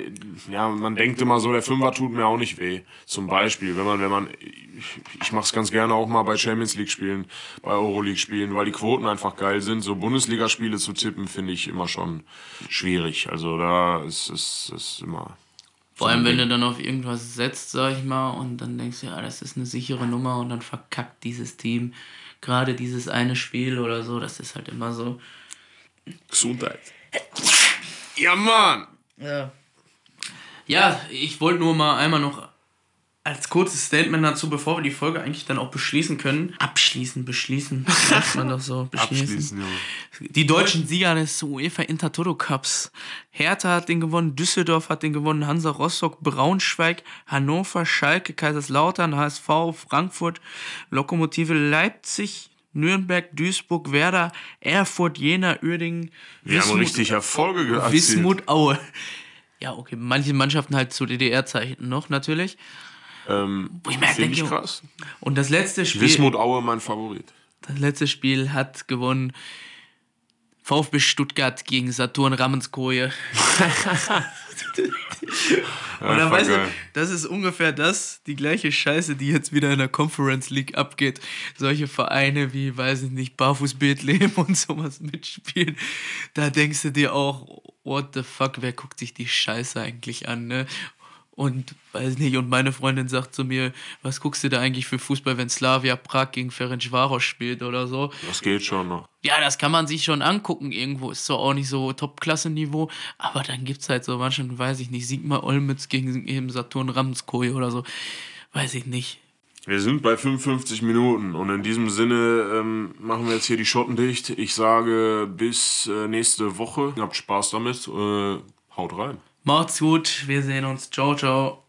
ja, man denkt immer so, der Fünfer tut mir auch nicht weh. Zum Beispiel, wenn man, wenn man, ich, ich mache es ganz gerne auch mal bei Champions League spielen, bei Euroleague spielen, weil die Quoten einfach geil sind. So Bundesligaspiele zu tippen, finde ich immer schon schwierig. Also da ist es ist, ist immer. Vor allem, wenn du dann auf irgendwas setzt, sag ich mal, und dann denkst du, ja, das ist eine sichere Nummer und dann verkackt dieses Team gerade dieses eine Spiel oder so. Das ist halt immer so. Gesundheit. Ja, Mann! Ja. Ja, ich wollte nur mal einmal noch als kurzes Statement dazu, bevor wir die Folge eigentlich dann auch beschließen können. Abschließen, beschließen. Sagt man doch so. Beschließen. Abschließen, ja. Die deutschen Sieger des UEFA Intertoto Cups. Hertha hat den gewonnen, Düsseldorf hat den gewonnen, Hansa Rostock, Braunschweig, Hannover, Schalke, Kaiserslautern, HSV, Frankfurt, Lokomotive Leipzig, Nürnberg, Duisburg, Werder, Erfurt, Jena, Uerdingen. Wir Wismut, haben richtig Erfolge gehabt. Wismut, Aue. Ja, okay, manche Mannschaften halt zu DDR-Zeiten noch natürlich. Ähm, ich mir halt denke, krass. Und das letzte Spiel. Wismut Aue mein Favorit. Das letzte Spiel hat gewonnen VfB Stuttgart gegen Saturn Ramenskoje. Und dann weißt du, das ist ungefähr das, die gleiche Scheiße, die jetzt wieder in der Conference League abgeht. Solche Vereine wie, weiß ich nicht, Barfuß Bethlehem und sowas mitspielen. Da denkst du dir auch, what the fuck, wer guckt sich die Scheiße eigentlich an, ne? Und weiß nicht, und meine Freundin sagt zu mir, was guckst du da eigentlich für Fußball, wenn Slavia Prag gegen Ferencvaros spielt oder so? Das geht schon noch. Ja, das kann man sich schon angucken irgendwo. Ist zwar auch nicht so Top-Klasse-Niveau, aber dann gibt es halt so manchen, weiß ich nicht, Sigmar Olmütz gegen eben Saturn Ramskoi oder so. Weiß ich nicht. Wir sind bei 55 Minuten und in diesem Sinne ähm, machen wir jetzt hier die Schotten dicht. Ich sage bis äh, nächste Woche. Habt Spaß damit. Äh, haut rein. Macht's gut, wir sehen uns. Ciao, ciao.